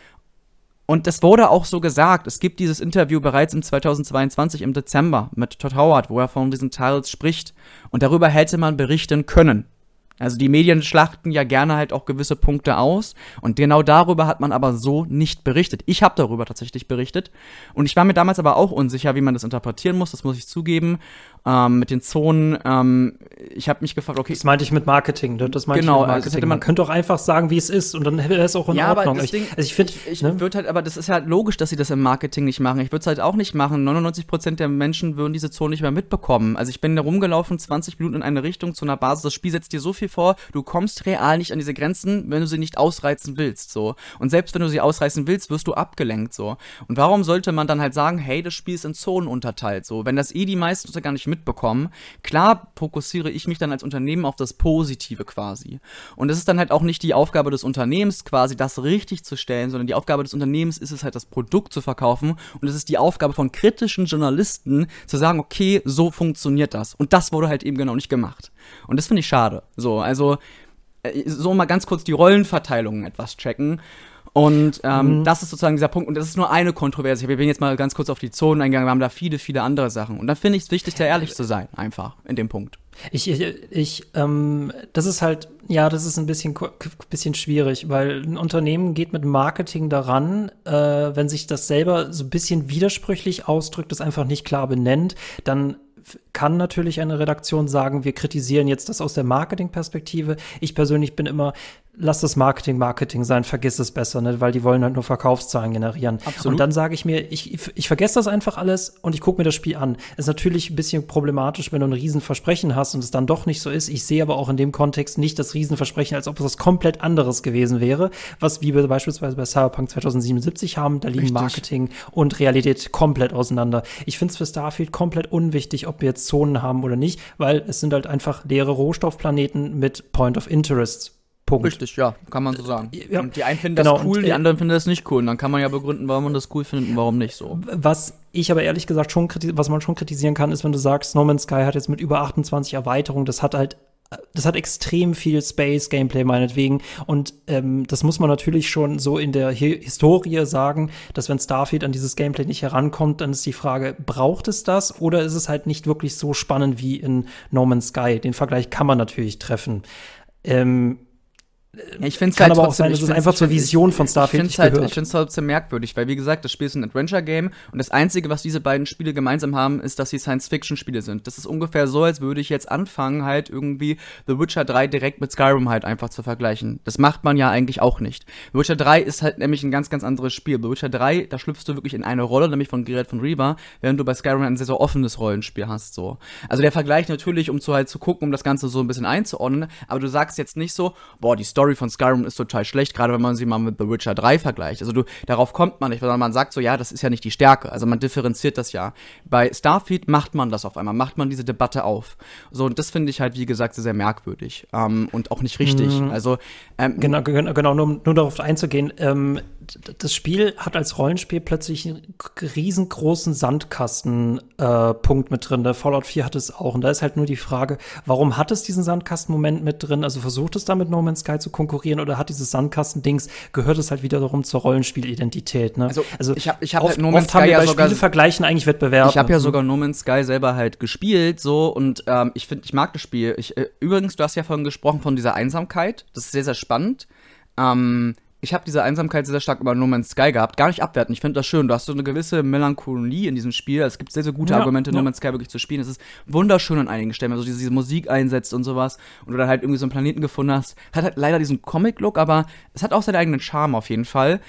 Und das wurde auch so gesagt. Es gibt dieses Interview bereits im 2022 im Dezember mit Todd Howard, wo er von diesen Tiles spricht. Und darüber hätte man berichten können. Also die Medien schlachten ja gerne halt auch gewisse Punkte aus und genau darüber hat man aber so nicht berichtet. Ich habe darüber tatsächlich berichtet und ich war mir damals aber auch unsicher, wie man das interpretieren muss, das muss ich zugeben ähm, mit den Zonen. Ähm, ich habe mich gefragt, okay. Das meinte ich mit Marketing. Ne? Das meinte genau, ich mit Marketing. Also man, man könnte auch einfach sagen, wie es ist und dann wäre es auch in ja, Ordnung. Aber das Ding, ich, also ich finde, ich, ich ne? würde halt, aber das ist ja halt logisch, dass sie das im Marketing nicht machen. Ich würde es halt auch nicht machen. 99% der Menschen würden diese Zone nicht mehr mitbekommen. Also ich bin da rumgelaufen, 20 Minuten in eine Richtung zu einer Basis. Das Spiel setzt dir so viel vor, du kommst real nicht an diese Grenzen, wenn du sie nicht ausreizen willst. So und selbst wenn du sie ausreißen willst, wirst du abgelenkt. So und warum sollte man dann halt sagen, hey, das Spiel ist in Zonen unterteilt? So wenn das eh die meisten gar nicht mitbekommen, Klar fokussiere ich mich dann als Unternehmen auf das Positive quasi. Und es ist dann halt auch nicht die Aufgabe des Unternehmens quasi, das richtig zu stellen, sondern die Aufgabe des Unternehmens ist es halt, das Produkt zu verkaufen. Und es ist die Aufgabe von kritischen Journalisten zu sagen, okay, so funktioniert das. Und das wurde halt eben genau nicht gemacht. Und das finde ich schade. So, also äh, so mal ganz kurz die Rollenverteilungen etwas checken. Und ähm, mhm. das ist sozusagen dieser Punkt. Und das ist nur eine Kontroverse. Wir bin jetzt mal ganz kurz auf die Zonen eingegangen. Wir haben da viele, viele andere Sachen. Und dann finde ich es wichtig, da ehrlich zu sein, einfach in dem Punkt. Ich, ich, ich ähm, das ist halt, ja, das ist ein bisschen, bisschen schwierig, weil ein Unternehmen geht mit Marketing daran, äh, wenn sich das selber so ein bisschen widersprüchlich ausdrückt, das einfach nicht klar benennt, dann kann natürlich eine Redaktion sagen, wir kritisieren jetzt das aus der Marketingperspektive. Ich persönlich bin immer, lass das Marketing Marketing sein, vergiss es besser, ne? weil die wollen halt nur Verkaufszahlen generieren. Absolut. Und dann sage ich mir, ich, ich vergesse das einfach alles und ich gucke mir das Spiel an. Ist natürlich ein bisschen problematisch, wenn du ein Riesenversprechen hast und es dann doch nicht so ist. Ich sehe aber auch in dem Kontext nicht das Riesenversprechen, als ob es was komplett anderes gewesen wäre, was wie wir beispielsweise bei Cyberpunk 2077 haben. Da liegen Richtig. Marketing und Realität komplett auseinander. Ich finde es für Starfield komplett unwichtig, ob wir jetzt Zonen haben oder nicht, weil es sind halt einfach leere Rohstoffplaneten mit Point of Interest Punkt. Richtig, ja, kann man so sagen. Ja, und die einen finden genau, das cool, und, die äh, anderen finden das nicht cool. Und dann kann man ja begründen, warum man das cool findet und warum nicht so. Was ich aber ehrlich gesagt schon, was man schon kritisieren kann, ist, wenn du sagst, No Man's Sky hat jetzt mit über 28 Erweiterungen, das hat halt das hat extrem viel Space-Gameplay meinetwegen. Und ähm, das muss man natürlich schon so in der Hi Historie sagen, dass wenn Starfield an dieses Gameplay nicht herankommt, dann ist die Frage, braucht es das oder ist es halt nicht wirklich so spannend wie in No Man's Sky? Den Vergleich kann man natürlich treffen. Ähm, ja, ich finde kann halt aber auch sein, dass es einfach zur Vision von Starfield ich halt, Ich finde es trotzdem merkwürdig, weil wie gesagt, das Spiel ist ein Adventure-Game und das Einzige, was diese beiden Spiele gemeinsam haben, ist, dass sie Science-Fiction-Spiele sind. Das ist ungefähr so, als würde ich jetzt anfangen, halt irgendwie The Witcher 3 direkt mit Skyrim halt einfach zu vergleichen. Das macht man ja eigentlich auch nicht. The Witcher 3 ist halt nämlich ein ganz, ganz anderes Spiel. The Witcher 3, da schlüpfst du wirklich in eine Rolle, nämlich von Geralt von Riva, während du bei Skyrim ein sehr, sehr offenes Rollenspiel hast, so. Also der Vergleich natürlich, um zu halt zu gucken, um das Ganze so ein bisschen einzuordnen, aber du sagst jetzt nicht so, boah, die Story von Skyrim ist total schlecht, gerade wenn man sie mal mit The Witcher 3 vergleicht. Also du, darauf kommt man nicht, sondern man sagt so, ja, das ist ja nicht die Stärke. Also man differenziert das ja. Bei Starfield macht man das auf einmal, macht man diese Debatte auf. So, und das finde ich halt, wie gesagt, sehr, sehr merkwürdig ähm, und auch nicht richtig. Mhm. Also ähm, genau, genau, genau, nur, nur darauf einzugehen, ähm, das Spiel hat als Rollenspiel plötzlich einen riesengroßen Sandkasten-Punkt äh, mit drin. Der Fallout 4 hat es auch. Und da ist halt nur die Frage, warum hat es diesen Sandkasten-Moment mit drin? Also versucht es da mit No Man's Sky zu konkurrieren oder hat dieses Sandkasten-Dings, gehört es halt wiederum zur Rollenspielidentität? Ne? Also, also ich habe ich hab oft, halt No Man's Sky ja sogar vergleichen eigentlich Wettbewerbe. Ich habe ja sogar No Man's Sky selber halt gespielt so und ähm, ich finde, ich mag das Spiel. Ich, äh, übrigens, du hast ja vorhin gesprochen von dieser Einsamkeit. Das ist sehr, sehr spannend. Ähm, ich habe diese Einsamkeit sehr stark über No Man's Sky gehabt. Gar nicht abwerten. Ich finde das schön. Du hast so eine gewisse Melancholie in diesem Spiel. Es gibt sehr, sehr gute ja, Argumente, ja. No Man's Sky wirklich zu spielen. Es ist wunderschön an einigen Stellen. Also diese, diese Musik einsetzt und sowas. Und du dann halt irgendwie so einen Planeten gefunden hast. Hat halt leider diesen Comic-Look, aber es hat auch seinen eigenen Charme auf jeden Fall.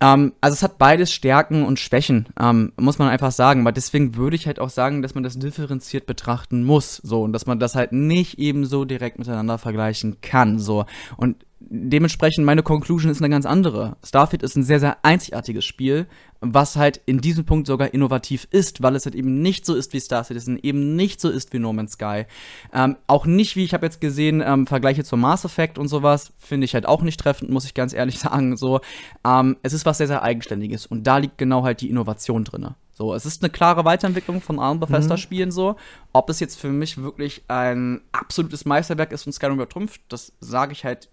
Ähm, also es hat beides Stärken und Schwächen, ähm, muss man einfach sagen. Aber deswegen würde ich halt auch sagen, dass man das differenziert betrachten muss. So, und dass man das halt nicht eben so direkt miteinander vergleichen kann. So. Und dementsprechend meine Conclusion ist eine ganz andere. Starfield ist ein sehr, sehr einzigartiges Spiel, was halt in diesem Punkt sogar innovativ ist, weil es halt eben nicht so ist wie Star Citizen, eben nicht so ist wie No Man's Sky. Ähm, auch nicht, wie ich habe jetzt gesehen, ähm, Vergleiche zum Mass Effect und sowas, finde ich halt auch nicht treffend, muss ich ganz ehrlich sagen. So, ähm, es ist was sehr, sehr Eigenständiges und da liegt genau halt die Innovation drin. So, es ist eine klare Weiterentwicklung von allen Bethesda-Spielen mhm. so. Ob es jetzt für mich wirklich ein absolutes Meisterwerk ist und Skyrim übertrumpft, das sage ich halt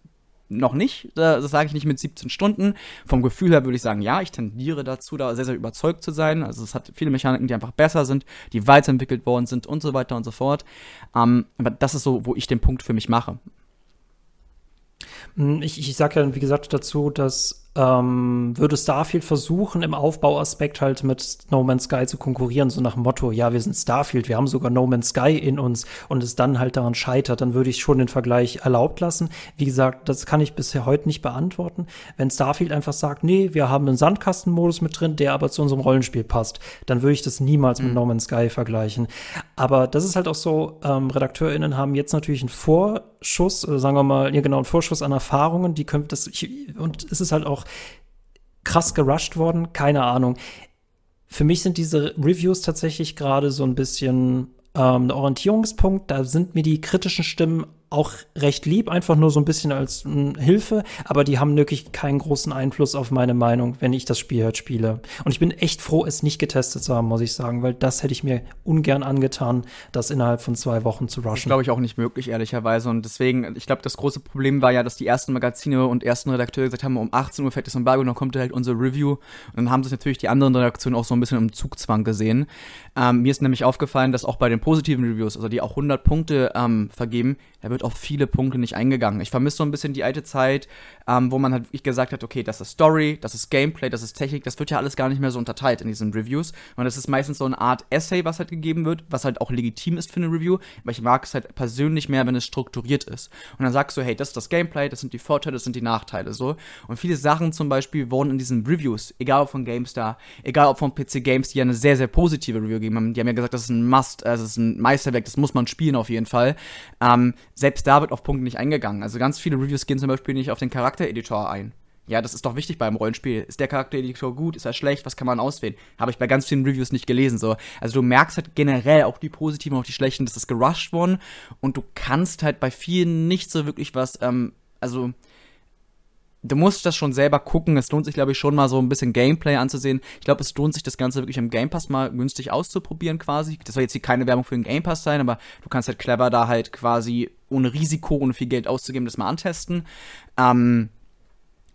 noch nicht. Das sage ich nicht mit 17 Stunden. Vom Gefühl her würde ich sagen, ja, ich tendiere dazu, da sehr, sehr überzeugt zu sein. Also es hat viele Mechaniken, die einfach besser sind, die weiterentwickelt worden sind und so weiter und so fort. Ähm, aber das ist so, wo ich den Punkt für mich mache. Hm, ich, ich sage ja, wie gesagt, dazu, dass ähm, würde Starfield versuchen, im Aufbauaspekt halt mit No Man's Sky zu konkurrieren, so nach dem Motto, ja, wir sind Starfield, wir haben sogar No Man's Sky in uns und es dann halt daran scheitert, dann würde ich schon den Vergleich erlaubt lassen. Wie gesagt, das kann ich bisher heute nicht beantworten. Wenn Starfield einfach sagt, nee, wir haben einen Sandkastenmodus mit drin, der aber zu unserem Rollenspiel passt, dann würde ich das niemals mhm. mit No Man's Sky vergleichen. Aber das ist halt auch so, ähm, RedakteurInnen haben jetzt natürlich einen Vorschuss, äh, sagen wir mal, ja genau, einen Vorschuss an Erfahrungen, die können das, ich, und es ist halt auch krass gerusht worden, keine Ahnung. Für mich sind diese Reviews tatsächlich gerade so ein bisschen ähm, ein Orientierungspunkt. Da sind mir die kritischen Stimmen auch recht lieb, einfach nur so ein bisschen als mh, Hilfe, aber die haben wirklich keinen großen Einfluss auf meine Meinung, wenn ich das Spiel halt spiele. Und ich bin echt froh, es nicht getestet zu haben, muss ich sagen, weil das hätte ich mir ungern angetan, das innerhalb von zwei Wochen zu rushen. Glaube ich auch nicht möglich, ehrlicherweise. Und deswegen, ich glaube, das große Problem war ja, dass die ersten Magazine und ersten Redakteure gesagt haben, um 18 Uhr fällt das Embargo, und dann kommt halt unsere Review. Und dann haben sich natürlich die anderen Redaktionen auch so ein bisschen im Zugzwang gesehen. Ähm, mir ist nämlich aufgefallen, dass auch bei den positiven Reviews, also die auch 100 Punkte ähm, vergeben, da wird auf viele Punkte nicht eingegangen. Ich vermisse so ein bisschen die alte Zeit, ähm, wo man halt wie gesagt hat, okay, das ist Story, das ist Gameplay, das ist Technik, das wird ja alles gar nicht mehr so unterteilt in diesen Reviews. Und das ist meistens so eine Art Essay, was halt gegeben wird, was halt auch legitim ist für eine Review, aber ich mag es halt persönlich mehr, wenn es strukturiert ist. Und dann sagst du, hey, das ist das Gameplay, das sind die Vorteile, das sind die Nachteile, so. Und viele Sachen zum Beispiel wurden in diesen Reviews, egal ob von GameStar, egal ob von PC Games, die ja eine sehr, sehr positive Review gegeben haben, die haben ja gesagt, das ist ein Must, das ist ein Meisterwerk, das muss man spielen auf jeden Fall. Ähm, selbst da wird auf Punkte nicht eingegangen. Also ganz viele Reviews gehen zum Beispiel nicht auf den Charaktereditor ein. Ja, das ist doch wichtig beim Rollenspiel. Ist der Charaktereditor gut? Ist er schlecht? Was kann man auswählen? Habe ich bei ganz vielen Reviews nicht gelesen. So. Also du merkst halt generell auch die positiven und auch die schlechten, das ist gerusht worden. Und du kannst halt bei vielen nicht so wirklich was, ähm, also du musst das schon selber gucken. Es lohnt sich, glaube ich, schon mal so ein bisschen Gameplay anzusehen. Ich glaube, es lohnt sich, das Ganze wirklich im Game Pass mal günstig auszuprobieren, quasi. Das soll jetzt hier keine Werbung für den Game Pass sein, aber du kannst halt clever da halt quasi ohne Risiko, ohne viel Geld auszugeben, das mal antesten. Ähm,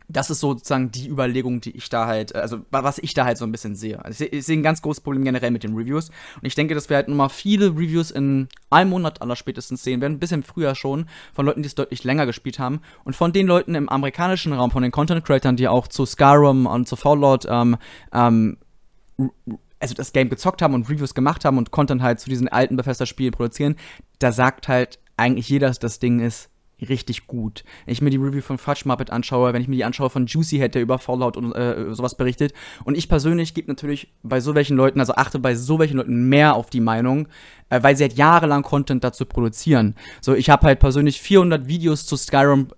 das ist sozusagen die Überlegung, die ich da halt, also was ich da halt so ein bisschen sehe. Also ich, sehe ein ganz großes Problem generell mit den Reviews. Und ich denke, dass wir halt nochmal viele Reviews in einem Monat aller spätestens sehen werden, ein bisschen früher schon, von Leuten, die es deutlich länger gespielt haben. Und von den Leuten im amerikanischen Raum, von den Content Creators, die auch zu Skyrim und zu Fallout, ähm, ähm, also das Game gezockt haben und Reviews gemacht haben und Content halt zu diesen alten Bethesda-Spielen produzieren, da sagt halt eigentlich jeder, dass das Ding ist richtig gut. Wenn ich mir die Review von Fudge Muppet anschaue, wenn ich mir die anschaue von Juicy Head, der über Fallout und äh, sowas berichtet. Und ich persönlich gebe natürlich bei so welchen Leuten, also achte bei so welchen Leuten mehr auf die Meinung, äh, weil sie halt jahrelang Content dazu produzieren. So, ich habe halt persönlich 400 Videos zu Skyrim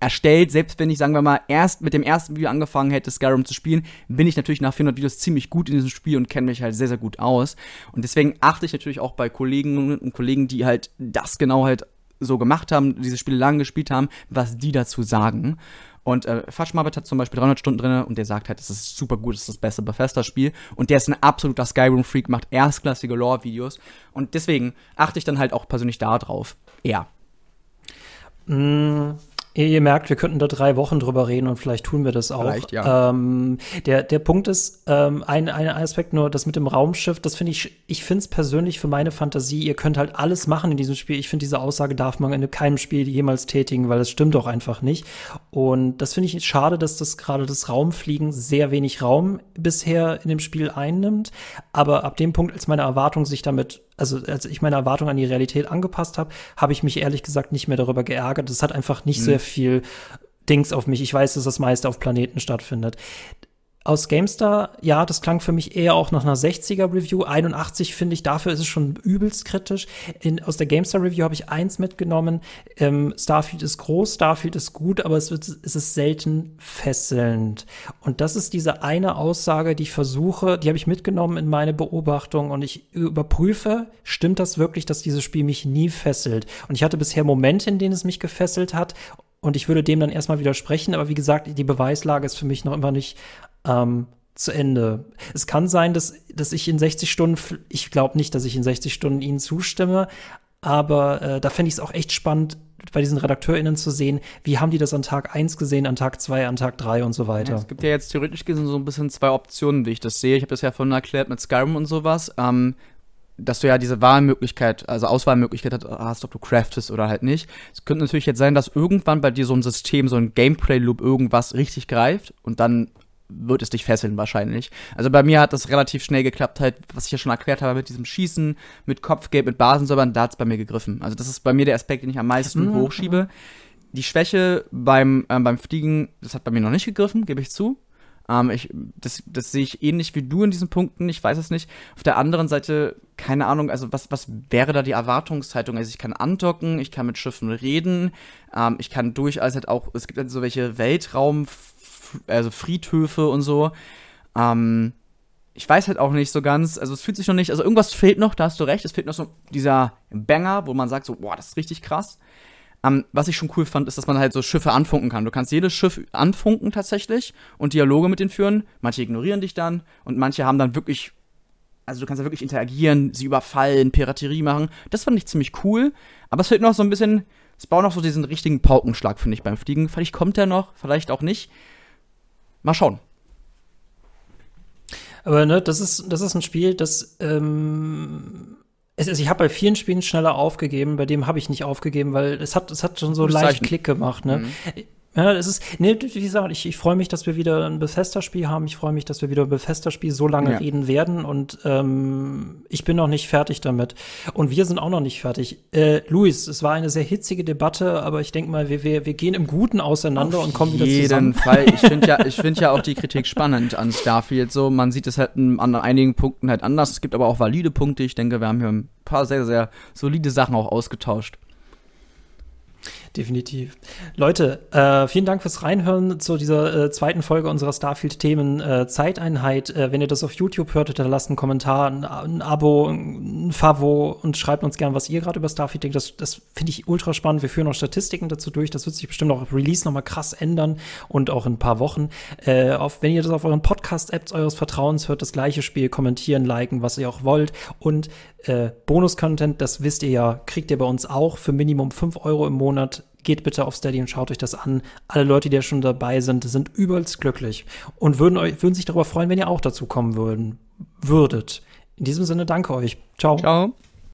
erstellt, selbst wenn ich, sagen wir mal, erst mit dem ersten Video angefangen hätte, Skyrim zu spielen, bin ich natürlich nach 400 Videos ziemlich gut in diesem Spiel und kenne mich halt sehr, sehr gut aus. Und deswegen achte ich natürlich auch bei Kolleginnen und Kollegen, die halt das genau halt so gemacht haben, diese Spiele lang gespielt haben, was die dazu sagen. Und äh, Fatschmabet hat zum Beispiel 300 Stunden drin und der sagt halt, das ist super gut, das ist das beste Bethesda-Spiel. Und der ist ein absoluter Skyrim-Freak, macht erstklassige Lore-Videos. Und deswegen achte ich dann halt auch persönlich da drauf. Ja. Mm, Ihr merkt, wir könnten da drei Wochen drüber reden und vielleicht tun wir das auch. Vielleicht, ja. Ähm, der, der Punkt ist, ähm, ein, ein Aspekt nur, das mit dem Raumschiff, das finde ich, ich finde es persönlich für meine Fantasie, ihr könnt halt alles machen in diesem Spiel. Ich finde, diese Aussage darf man in keinem Spiel jemals tätigen, weil das stimmt doch einfach nicht. Und das finde ich schade, dass das gerade das Raumfliegen sehr wenig Raum bisher in dem Spiel einnimmt. Aber ab dem Punkt, als meine Erwartung sich damit also als ich meine Erwartungen an die Realität angepasst habe, habe ich mich ehrlich gesagt nicht mehr darüber geärgert. Das hat einfach nicht mhm. sehr viel Dings auf mich. Ich weiß, dass das meiste auf Planeten stattfindet aus GameStar, ja, das klang für mich eher auch nach einer 60er Review. 81 finde ich, dafür ist es schon übelst kritisch. In, aus der GameStar Review habe ich eins mitgenommen. Ähm, Starfield ist groß, Starfield ist gut, aber es, wird, es ist selten fesselnd. Und das ist diese eine Aussage, die ich versuche, die habe ich mitgenommen in meine Beobachtung und ich überprüfe, stimmt das wirklich, dass dieses Spiel mich nie fesselt? Und ich hatte bisher Momente, in denen es mich gefesselt hat und ich würde dem dann erstmal widersprechen, aber wie gesagt, die Beweislage ist für mich noch immer nicht ähm, zu Ende. Es kann sein, dass, dass ich in 60 Stunden, ich glaube nicht, dass ich in 60 Stunden ihnen zustimme, aber äh, da fände ich es auch echt spannend, bei diesen RedakteurInnen zu sehen, wie haben die das an Tag 1 gesehen, an Tag 2, an Tag 3 und so weiter. Ja, es gibt ja jetzt theoretisch gesehen so ein bisschen zwei Optionen, wie ich das sehe. Ich habe das ja vorhin erklärt mit Skyrim und sowas. Ähm, dass du ja diese Wahlmöglichkeit, also Auswahlmöglichkeit hast, ob du craftest oder halt nicht. Es könnte natürlich jetzt sein, dass irgendwann bei dir so ein System, so ein Gameplay-Loop irgendwas richtig greift und dann wird es dich fesseln wahrscheinlich. Also bei mir hat das relativ schnell geklappt, halt, was ich ja schon erklärt habe, mit diesem Schießen, mit Kopfgeld, mit Basensäubern, da hat es bei mir gegriffen. Also das ist bei mir der Aspekt, den ich am meisten mhm. hochschiebe. Die Schwäche beim, äh, beim Fliegen, das hat bei mir noch nicht gegriffen, gebe ich zu. Ähm, ich, das, das sehe ich ähnlich wie du in diesen Punkten, ich weiß es nicht. Auf der anderen Seite, keine Ahnung, also was, was wäre da die Erwartungshaltung? Also ich kann andocken, ich kann mit Schiffen reden, ähm, ich kann durchaus halt auch, es gibt halt so welche Weltraum- also Friedhöfe und so. Ähm, ich weiß halt auch nicht so ganz, also es fühlt sich noch nicht, also irgendwas fehlt noch, da hast du recht, es fehlt noch so dieser Banger, wo man sagt so, boah, das ist richtig krass. Ähm, was ich schon cool fand, ist, dass man halt so Schiffe anfunken kann. Du kannst jedes Schiff anfunken tatsächlich und Dialoge mit denen führen. Manche ignorieren dich dann und manche haben dann wirklich, also du kannst da wirklich interagieren, sie überfallen, Piraterie machen. Das fand ich ziemlich cool, aber es fehlt noch so ein bisschen, es braucht noch so diesen richtigen Paukenschlag, finde ich, beim Fliegen. Vielleicht kommt der noch, vielleicht auch nicht. Mal schauen. Aber ne, das ist, das ist ein Spiel, das ähm, es, also ich habe bei vielen Spielen schneller aufgegeben, bei dem habe ich nicht aufgegeben, weil es hat, es hat schon so leicht Klick gemacht. Ne? Mhm. Ja, es ist, nee, wie gesagt, ich, ich freue mich, dass wir wieder ein Bethesda-Spiel haben. Ich freue mich, dass wir wieder ein Bethesda-Spiel so lange ja. reden werden. Und ähm, ich bin noch nicht fertig damit. Und wir sind auch noch nicht fertig. Äh, Luis, es war eine sehr hitzige Debatte, aber ich denke mal, wir, wir, wir gehen im Guten auseinander Auf und kommen wieder zusammen. Auf jeden Fall. Ich finde ja, ich finde ja auch die Kritik spannend an Starfield. So, man sieht es halt an einigen Punkten halt anders. Es gibt aber auch valide Punkte. Ich denke, wir haben hier ein paar sehr, sehr solide Sachen auch ausgetauscht. Definitiv. Leute, äh, vielen Dank fürs Reinhören zu dieser äh, zweiten Folge unserer Starfield-Themen äh, Zeiteinheit. Äh, wenn ihr das auf YouTube hört, dann lasst einen Kommentar, ein, ein Abo, ein Favo und schreibt uns gern, was ihr gerade über Starfield denkt. Das, das finde ich ultra spannend. Wir führen auch Statistiken dazu durch. Das wird sich bestimmt auch Release nochmal krass ändern und auch in ein paar Wochen. Äh, auf, wenn ihr das auf euren Podcast-Apps eures Vertrauens hört, das gleiche Spiel kommentieren, liken, was ihr auch wollt. Und äh, Bonus-Content, das wisst ihr ja, kriegt ihr bei uns auch für Minimum 5 Euro im Monat. Geht bitte auf Steady und schaut euch das an. Alle Leute, die ja schon dabei sind, sind übelst glücklich und würden, euch, würden sich darüber freuen, wenn ihr auch dazu kommen würden, würdet. In diesem Sinne, danke euch. Ciao. Ciao.